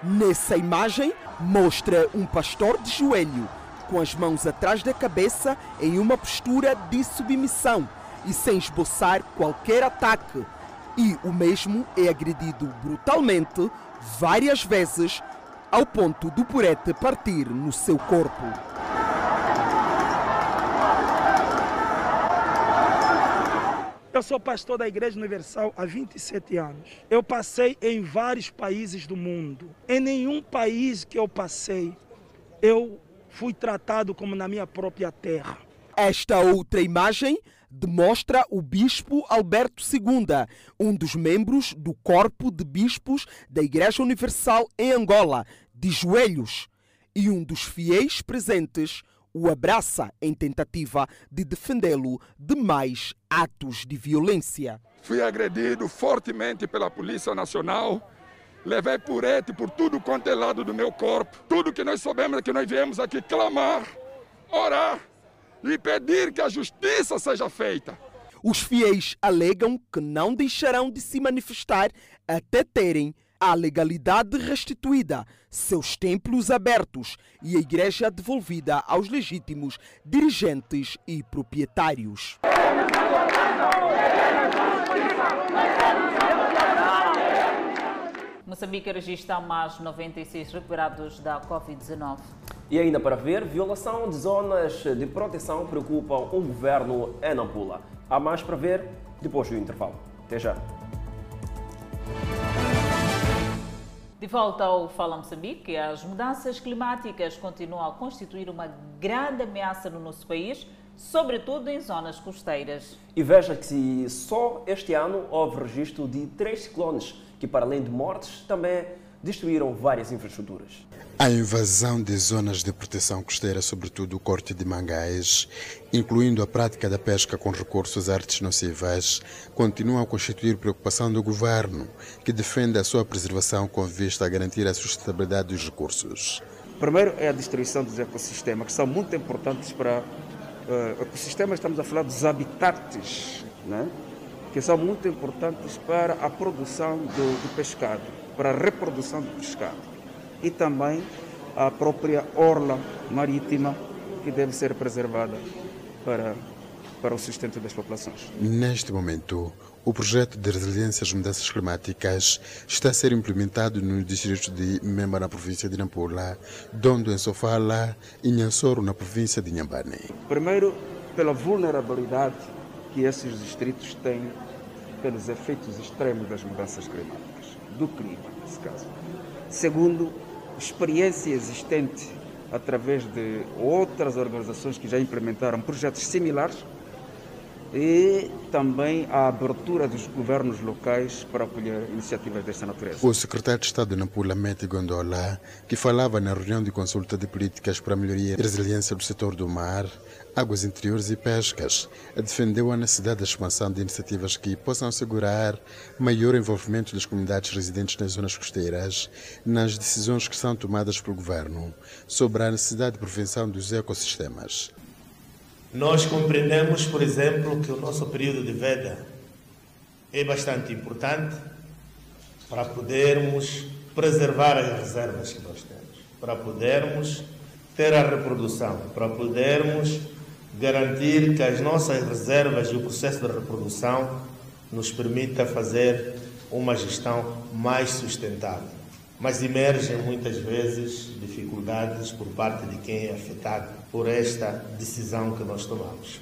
Nessa imagem, mostra um pastor de joelho, com as mãos atrás da cabeça em uma postura de submissão e sem esboçar qualquer ataque e o mesmo é agredido brutalmente várias vezes ao ponto do purete partir no seu corpo. Eu Eu sou pastor da Igreja Universal há 27 anos. Eu passei em vários países do mundo. Em nenhum país que eu passei, eu fui tratado como na minha própria terra. Esta outra imagem demonstra o bispo Alberto II, um dos membros do corpo de bispos da Igreja Universal em Angola, de joelhos, e um dos fiéis presentes o abraça em tentativa de defendê-lo de mais atos de violência. Fui agredido fortemente pela Polícia Nacional. Levei purete por tudo quanto é lado do meu corpo. Tudo que nós soubemos é que nós viemos aqui clamar, orar e pedir que a justiça seja feita. Os fiéis alegam que não deixarão de se manifestar até terem a legalidade restituída, seus templos abertos e a igreja devolvida aos legítimos dirigentes e proprietários. Moçambique registra mais 96 recuperados da Covid-19. E ainda para ver, violação de zonas de proteção preocupam o governo em Nampula. Há mais para ver depois do intervalo. Até já. De volta ao Fala Moçambique, as mudanças climáticas continuam a constituir uma grande ameaça no nosso país, sobretudo em zonas costeiras. E veja que só este ano houve registro de três ciclones que, para além de mortes, também destruíram várias infraestruturas. A invasão de zonas de proteção costeira, sobretudo o corte de mangás, incluindo a prática da pesca com recursos artes nocivas, continua a constituir preocupação do governo, que defende a sua preservação com vista a garantir a sustentabilidade dos recursos. Primeiro é a destruição dos ecossistemas, que são muito importantes para uh, ecossistemas, estamos a falar dos habitats, né? Que são muito importantes para a produção do, do pescado, para a reprodução do pescado e também a própria orla marítima que deve ser preservada para, para o sustento das populações. Neste momento, o projeto de resiliência às mudanças climáticas está a ser implementado nos distritos de Memba, na província de Nampula, Dondo, em Sofala e Nhansoro, na província de Nhambane. Primeiro, pela vulnerabilidade que esses distritos têm pelos efeitos extremos das mudanças climáticas, do clima, nesse caso. Segundo, experiência existente através de outras organizações que já implementaram projetos similares e também a abertura dos governos locais para acolher iniciativas desta natureza. O secretário de Estado de Nampula, Mete Gondola, que falava na reunião de consulta de políticas para a melhoria e resiliência do setor do mar, águas interiores e pescas, defendeu a necessidade da expansão de iniciativas que possam assegurar maior envolvimento das comunidades residentes nas zonas costeiras nas decisões que são tomadas pelo governo sobre a necessidade de prevenção dos ecossistemas. Nós compreendemos, por exemplo, que o nosso período de veda é bastante importante para podermos preservar as reservas que nós temos, para podermos ter a reprodução, para podermos garantir que as nossas reservas e o processo de reprodução nos permita fazer uma gestão mais sustentável. Mas emergem muitas vezes dificuldades por parte de quem é afetado por esta decisão que nós tomamos.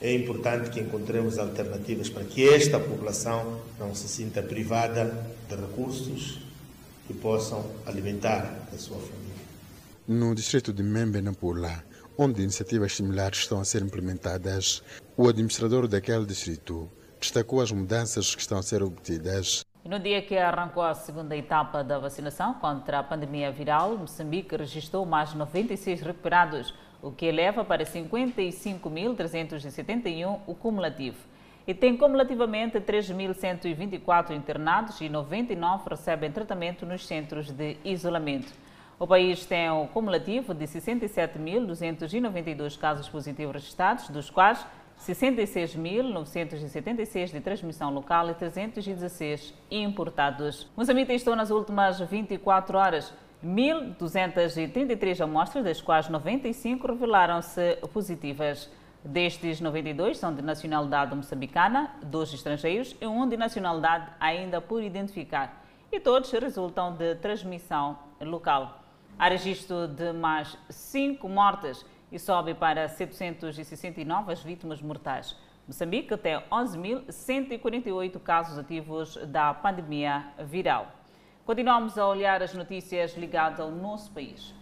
É importante que encontremos alternativas para que esta população não se sinta privada de recursos que possam alimentar a sua família. No distrito de Membe, Nampula, onde iniciativas similares estão a ser implementadas, o administrador daquele distrito destacou as mudanças que estão a ser obtidas no dia que arrancou a segunda etapa da vacinação contra a pandemia viral, Moçambique registrou mais 96 recuperados, o que eleva para 55.371 o cumulativo. E tem cumulativamente 3.124 internados e 99 recebem tratamento nos centros de isolamento. O país tem um cumulativo de 67.292 casos positivos registrados, dos quais 66.976 de transmissão local e 316 importados. Moçambique testou nas últimas 24 horas 1.233 amostras, das quais 95 revelaram-se positivas. Destes 92 são de nacionalidade moçambicana, dois estrangeiros e um de nacionalidade ainda por identificar. E todos resultam de transmissão local. Há registro de mais cinco mortes e sobe para 769 as vítimas mortais. Moçambique tem 11.148 casos ativos da pandemia viral. Continuamos a olhar as notícias ligadas ao nosso país.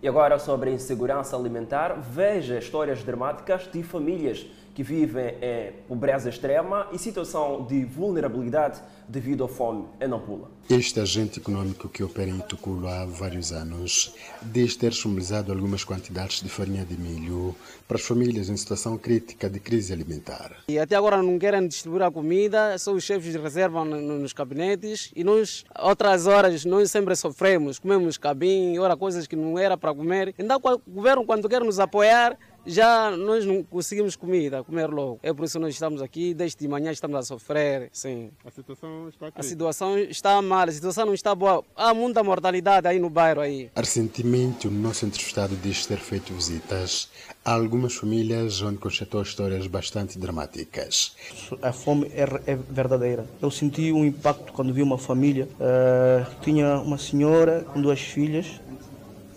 E agora sobre insegurança alimentar, veja histórias dramáticas de famílias que vivem em pobreza extrema e situação de vulnerabilidade devido à fome em Nampula. Este agente econômico que opera em Tuculo há vários anos diz ter disponibilizado algumas quantidades de farinha de milho para as famílias em situação crítica de crise alimentar. E até agora não querem distribuir a comida, só os chefes reservam nos gabinetes e nós, outras horas, nós sempre sofremos, comemos cabim, ora coisas que não era para comer. Então o governo, quando quer nos apoiar, já nós não conseguimos comida, comer logo. É por isso que nós estamos aqui, desde de manhã estamos a sofrer, sim. A situação está A situação está mal, a situação não está boa. Há muita mortalidade aí no bairro aí. Recentemente, o nosso entrevistado diz ter feito visitas a algumas famílias onde constatou histórias bastante dramáticas. A fome é, é verdadeira. Eu senti um impacto quando vi uma família. Uh, tinha uma senhora com duas filhas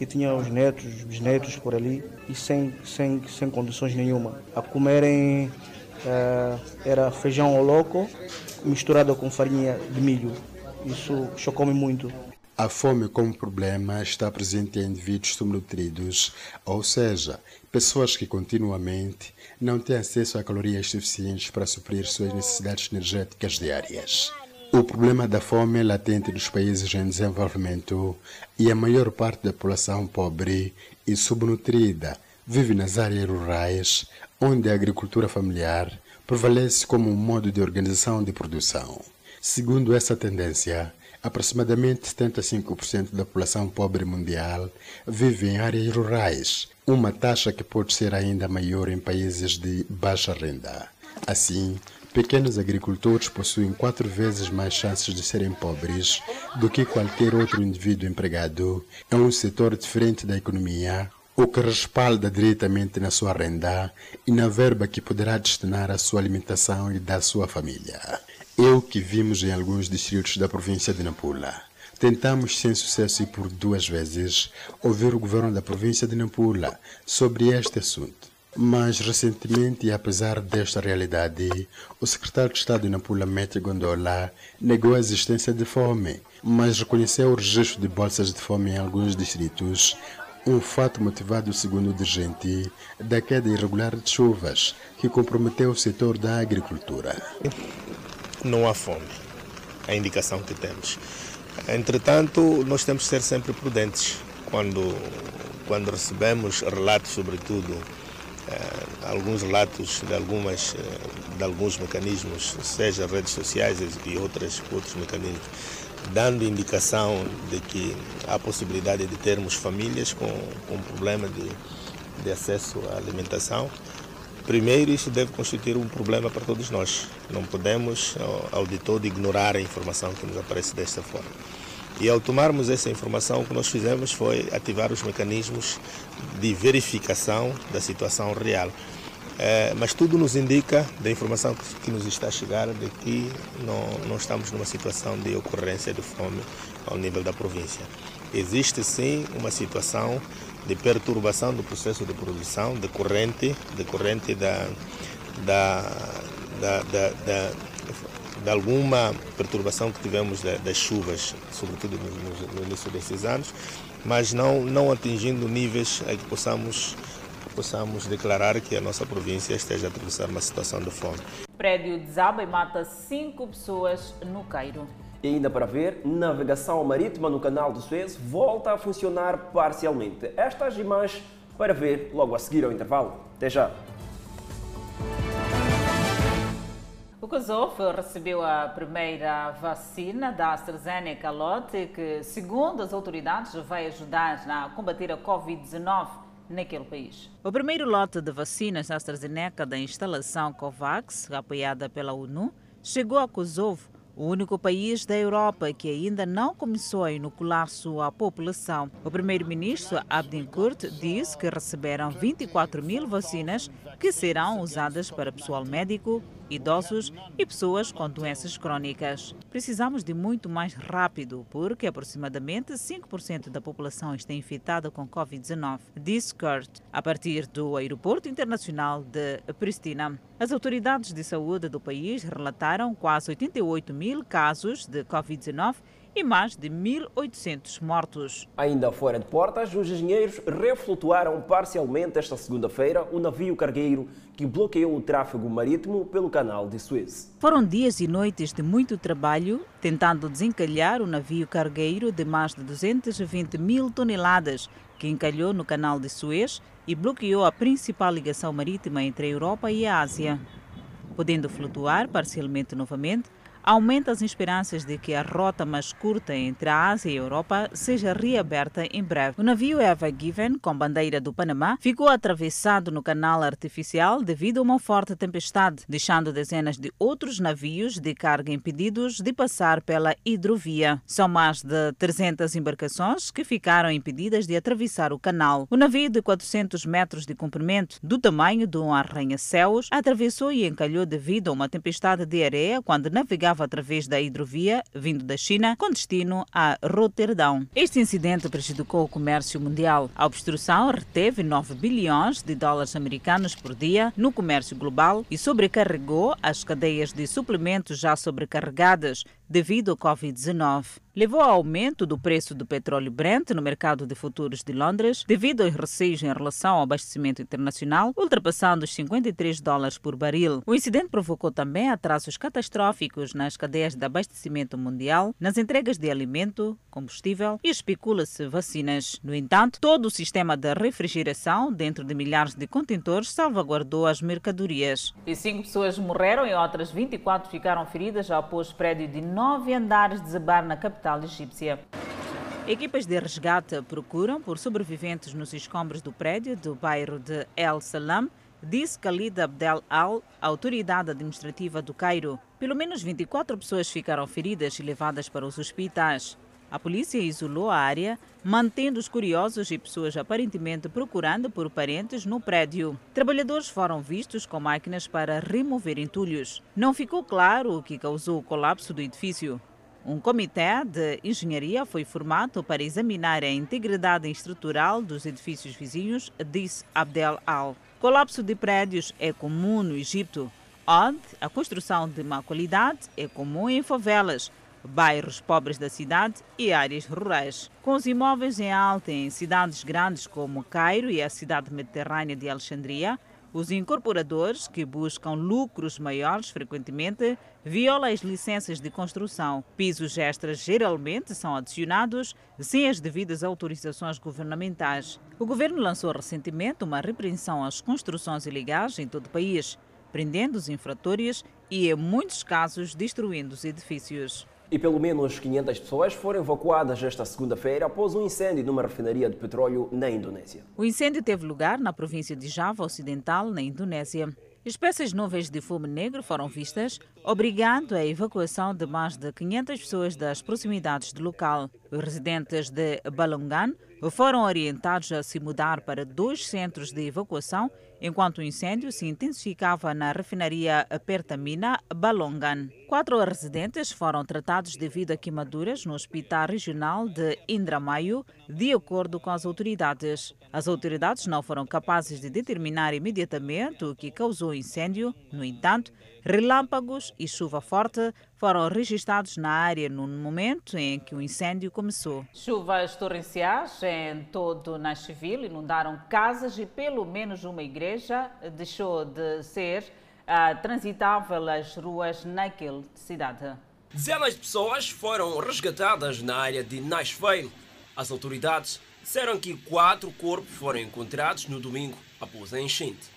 e tinha os netos, os bisnetos por ali e sem, sem, sem condições nenhuma. A comerem uh, era feijão ao louco misturado com farinha de milho. Isso chocou-me muito. A fome como problema está presente em indivíduos subnutridos, ou seja, pessoas que continuamente não têm acesso a calorias suficientes para suprir suas necessidades energéticas diárias. O problema da fome é latente nos países em desenvolvimento e a maior parte da população pobre e subnutrida vive nas áreas rurais, onde a agricultura familiar prevalece como um modo de organização de produção. Segundo essa tendência, aproximadamente 75% da população pobre mundial vive em áreas rurais, uma taxa que pode ser ainda maior em países de baixa renda. Assim, pequenos agricultores possuem quatro vezes mais chances de serem pobres do que qualquer outro indivíduo empregado em um setor diferente da economia o que respalda diretamente na sua renda e na verba que poderá destinar à sua alimentação e da sua família. É o que vimos em alguns distritos da província de Nampula. Tentamos, sem sucesso e por duas vezes, ouvir o governo da província de Nampula sobre este assunto. Mas recentemente, e apesar desta realidade, o secretário de Estado de Nampula, Mete Gondola, negou a existência de fome, mas reconheceu o registro de bolsas de fome em alguns distritos, um fato motivado, segundo o dirigente, da queda irregular de chuvas que comprometeu o setor da agricultura. Não há fome, é a indicação que temos. Entretanto, nós temos que ser sempre prudentes quando, quando recebemos relatos, sobretudo alguns relatos de, algumas, eh, de alguns mecanismos, seja redes sociais e outras, outros mecanismos dando indicação de que há possibilidade de termos famílias com, com problema de, de acesso à alimentação. Primeiro, isso deve constituir um problema para todos nós. Não podemos, ao de todo, ignorar a informação que nos aparece desta forma. E ao tomarmos essa informação, o que nós fizemos foi ativar os mecanismos de verificação da situação real. É, mas tudo nos indica, da informação que nos está a chegar, de que não, não estamos numa situação de ocorrência de fome ao nível da província. Existe sim uma situação de perturbação do processo de produção decorrente, decorrente da, da, da, da, da de alguma perturbação que tivemos das chuvas, sobretudo no, no, início desses anos, mas não, não atingindo níveis a que possamos possamos declarar que a nossa província esteja a atravessar uma situação de fome. O prédio desaba e mata cinco pessoas no Cairo. E ainda para ver, navegação marítima no canal de Suez volta a funcionar parcialmente. Estas imagens para ver logo a seguir ao intervalo. Até já! Kosovo recebeu a primeira vacina da AstraZeneca lote que, segundo as autoridades, vai ajudar a combater a Covid-19 naquele país. O primeiro lote de vacinas AstraZeneca da instalação COVAX, apoiada pela ONU, chegou a Kosovo, o único país da Europa que ainda não começou a inocular sua população. O primeiro-ministro Abdin Kurt disse que receberam 24 mil vacinas que serão usadas para pessoal médico, idosos e pessoas com doenças crônicas. Precisamos de muito mais rápido, porque aproximadamente 5% da população está infectada com Covid-19, disse Kurt, a partir do Aeroporto Internacional de Pristina. As autoridades de saúde do país relataram quase 88 mil casos de Covid-19 e mais de 1.800 mortos. Ainda fora de portas, os engenheiros reflutuaram parcialmente esta segunda-feira o navio cargueiro que bloqueou o tráfego marítimo pelo canal de Suez. Foram dias e noites de muito trabalho tentando desencalhar o navio cargueiro de mais de 220 mil toneladas que encalhou no canal de Suez e bloqueou a principal ligação marítima entre a Europa e a Ásia. Podendo flutuar parcialmente novamente, aumenta as esperanças de que a rota mais curta entre a Ásia e a Europa seja reaberta em breve. O navio Eva Given, com bandeira do Panamá, ficou atravessado no canal artificial devido a uma forte tempestade, deixando dezenas de outros navios de carga impedidos de passar pela hidrovia. São mais de 300 embarcações que ficaram impedidas de atravessar o canal. O navio de 400 metros de comprimento, do tamanho de um arranha-céus, atravessou e encalhou devido a uma tempestade de areia quando navegava através da hidrovia vindo da China com destino a Roterdão. Este incidente prejudicou o comércio mundial. A obstrução reteve 9 bilhões de dólares americanos por dia no comércio global e sobrecarregou as cadeias de suplementos já sobrecarregadas devido ao Covid-19 levou ao aumento do preço do petróleo Brent no mercado de futuros de Londres, devido aos receios em relação ao abastecimento internacional, ultrapassando os 53 dólares por barril. O incidente provocou também atrasos catastróficos nas cadeias de abastecimento mundial, nas entregas de alimento, combustível e especula-se vacinas. No entanto, todo o sistema de refrigeração dentro de milhares de contentores salvaguardou as mercadorias. E cinco pessoas morreram e outras 24 ficaram feridas após prédio de nove andares desabar na capital egípcia. Equipas de resgate procuram por sobreviventes nos escombros do prédio do bairro de El Salam, disse Khalid Abdel Al, autoridade administrativa do Cairo. Pelo menos 24 pessoas ficaram feridas e levadas para os hospitais. A polícia isolou a área, mantendo os curiosos e pessoas aparentemente procurando por parentes no prédio. Trabalhadores foram vistos com máquinas para remover entulhos. Não ficou claro o que causou o colapso do edifício. Um comitê de engenharia foi formado para examinar a integridade estrutural dos edifícios vizinhos, disse Abdel Al. Colapso de prédios é comum no Egito, onde a construção de má qualidade é comum em favelas, bairros pobres da cidade e áreas rurais. Com os imóveis em alta em cidades grandes como Cairo e a cidade mediterrânea de Alexandria, os incorporadores, que buscam lucros maiores frequentemente, violam as licenças de construção. Pisos extras geralmente são adicionados sem as devidas autorizações governamentais. O governo lançou recentemente uma repreensão às construções ilegais em todo o país, prendendo os infratores e, em muitos casos, destruindo os edifícios. E pelo menos 500 pessoas foram evacuadas esta segunda-feira após um incêndio numa refinaria de petróleo na Indonésia. O incêndio teve lugar na província de Java Ocidental, na Indonésia. Espécies nuvens de fumo negro foram vistas, obrigando a evacuação de mais de 500 pessoas das proximidades do local. Os residentes de Balongan foram orientados a se mudar para dois centros de evacuação enquanto o incêndio se intensificava na refinaria Pertamina Balongan. Quatro residentes foram tratados devido a queimaduras no Hospital Regional de Indramayo, de acordo com as autoridades. As autoridades não foram capazes de determinar imediatamente o que causou o incêndio, no entanto, relâmpagos e chuva forte foram registrados na área no momento em que o incêndio começou. Chuvas torrenciais em todo Nashville inundaram casas e pelo menos uma igreja deixou de ser uh, transitável as ruas naquela cidade. Dezenas de pessoas foram resgatadas na área de Nashville. As autoridades disseram que quatro corpos foram encontrados no domingo após a enchente.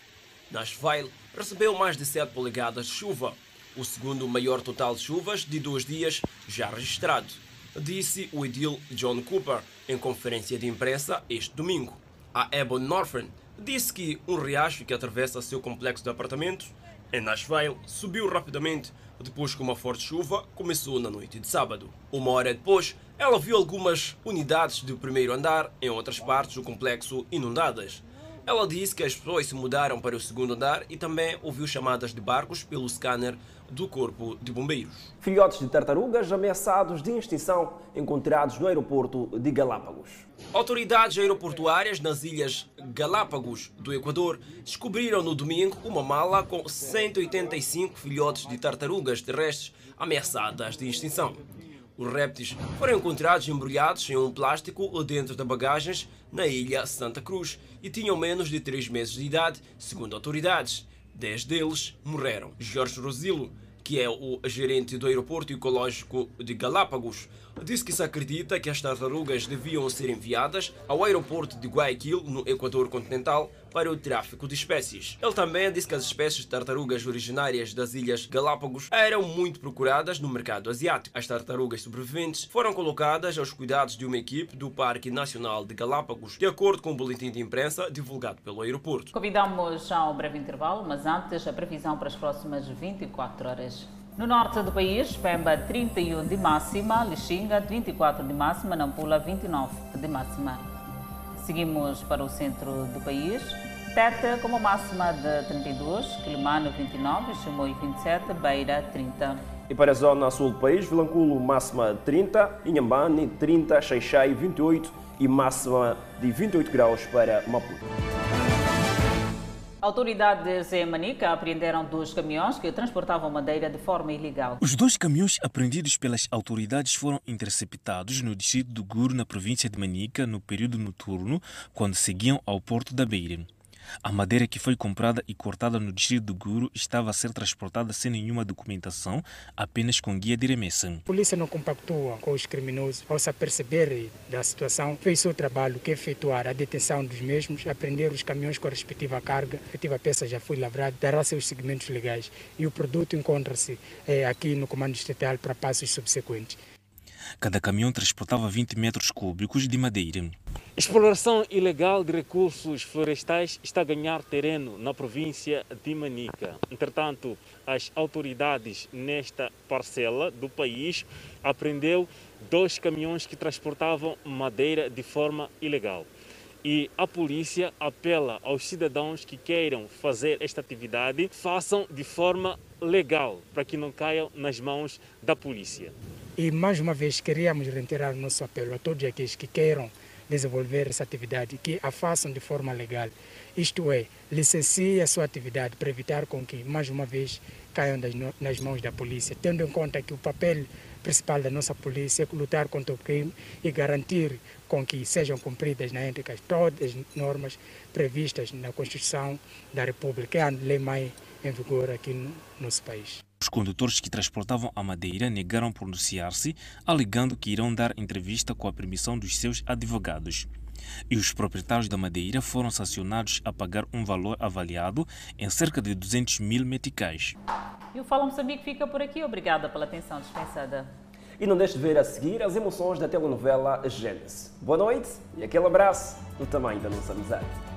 Nashville recebeu mais de 7 polegadas de chuva, o segundo maior total de chuvas de dois dias já registrado, disse o edil John Cooper em conferência de imprensa este domingo. A Ebon Northern disse que um riacho que atravessa seu complexo de apartamentos em Nashville subiu rapidamente depois que uma forte chuva começou na noite de sábado. Uma hora depois, ela viu algumas unidades do primeiro andar em outras partes do complexo inundadas. Ela disse que as pessoas se mudaram para o segundo andar e também ouviu chamadas de barcos pelo scanner do Corpo de Bombeiros. Filhotes de tartarugas ameaçados de extinção encontrados no aeroporto de Galápagos. Autoridades aeroportuárias nas ilhas Galápagos do Equador descobriram no domingo uma mala com 185 filhotes de tartarugas terrestres ameaçadas de extinção. Os répteis foram encontrados embrulhados em um plástico dentro de bagagens na ilha Santa Cruz e tinham menos de 3 meses de idade, segundo autoridades. Dez deles morreram. Jorge Rosilo, que é o gerente do aeroporto ecológico de Galápagos, disse que se acredita que as tartarugas deviam ser enviadas ao aeroporto de Guayaquil, no Equador continental, para o tráfico de espécies. Ele também disse que as espécies de tartarugas originárias das Ilhas Galápagos eram muito procuradas no mercado asiático. As tartarugas sobreviventes foram colocadas aos cuidados de uma equipe do Parque Nacional de Galápagos, de acordo com o um boletim de imprensa divulgado pelo aeroporto. Convidamos já um breve intervalo, mas antes a previsão para as próximas 24 horas. No norte do país, Pemba 31 de máxima, Lixinga 24 de máxima, Nampula 29 de máxima. Seguimos para o centro do país, Tete como máxima de 32, Quilimano 29, Chimoio 27, Beira 30. E para a zona sul do país, Vilanculo máxima 30, Inhambane 30, Xaixai 28 e máxima de 28 graus para Maputo. Autoridades em Manica apreenderam dois caminhões que transportavam madeira de forma ilegal. Os dois caminhões apreendidos pelas autoridades foram interceptados no distrito do Guro, na província de Manica, no período noturno, quando seguiam ao porto da Beira. A madeira que foi comprada e cortada no distrito do Guru estava a ser transportada sem nenhuma documentação, apenas com guia de remessa. A polícia não compactua com os criminosos. Ao se aperceber da situação, fez seu trabalho, que é efetuar a detenção dos mesmos, apreender os caminhões com a respectiva carga, a respectiva peça já foi lavrada, dará seus segmentos legais e o produto encontra-se é, aqui no Comando Estatal para passos subsequentes. Cada caminhão transportava 20 metros cúbicos de madeira. Exploração ilegal de recursos florestais está a ganhar terreno na província de Manica. Entretanto, as autoridades nesta parcela do país apreendeu dois caminhões que transportavam madeira de forma ilegal. E a polícia apela aos cidadãos que queiram fazer esta atividade, façam de forma legal, para que não caiam nas mãos da polícia. E mais uma vez queríamos reiterar nosso apelo a todos aqueles que queiram desenvolver essa atividade, que a façam de forma legal. Isto é, licencie a sua atividade para evitar com que, mais uma vez, caiam nas mãos da polícia, tendo em conta que o papel principal da nossa polícia é lutar contra o crime e garantir com que sejam cumpridas na íntegra todas as normas previstas na Constituição da República, que é a lei mãe em vigor aqui no nosso país. Os condutores que transportavam a madeira negaram pronunciar-se, alegando que irão dar entrevista com a permissão dos seus advogados. E os proprietários da madeira foram sancionados a pagar um valor avaliado em cerca de 200 mil meticais. E o Fala Moçambique fica por aqui. Obrigada pela atenção dispensada. E não deixe de ver a seguir as emoções da telenovela Gênesis. Boa noite e aquele abraço do tamanho da nossa amizade.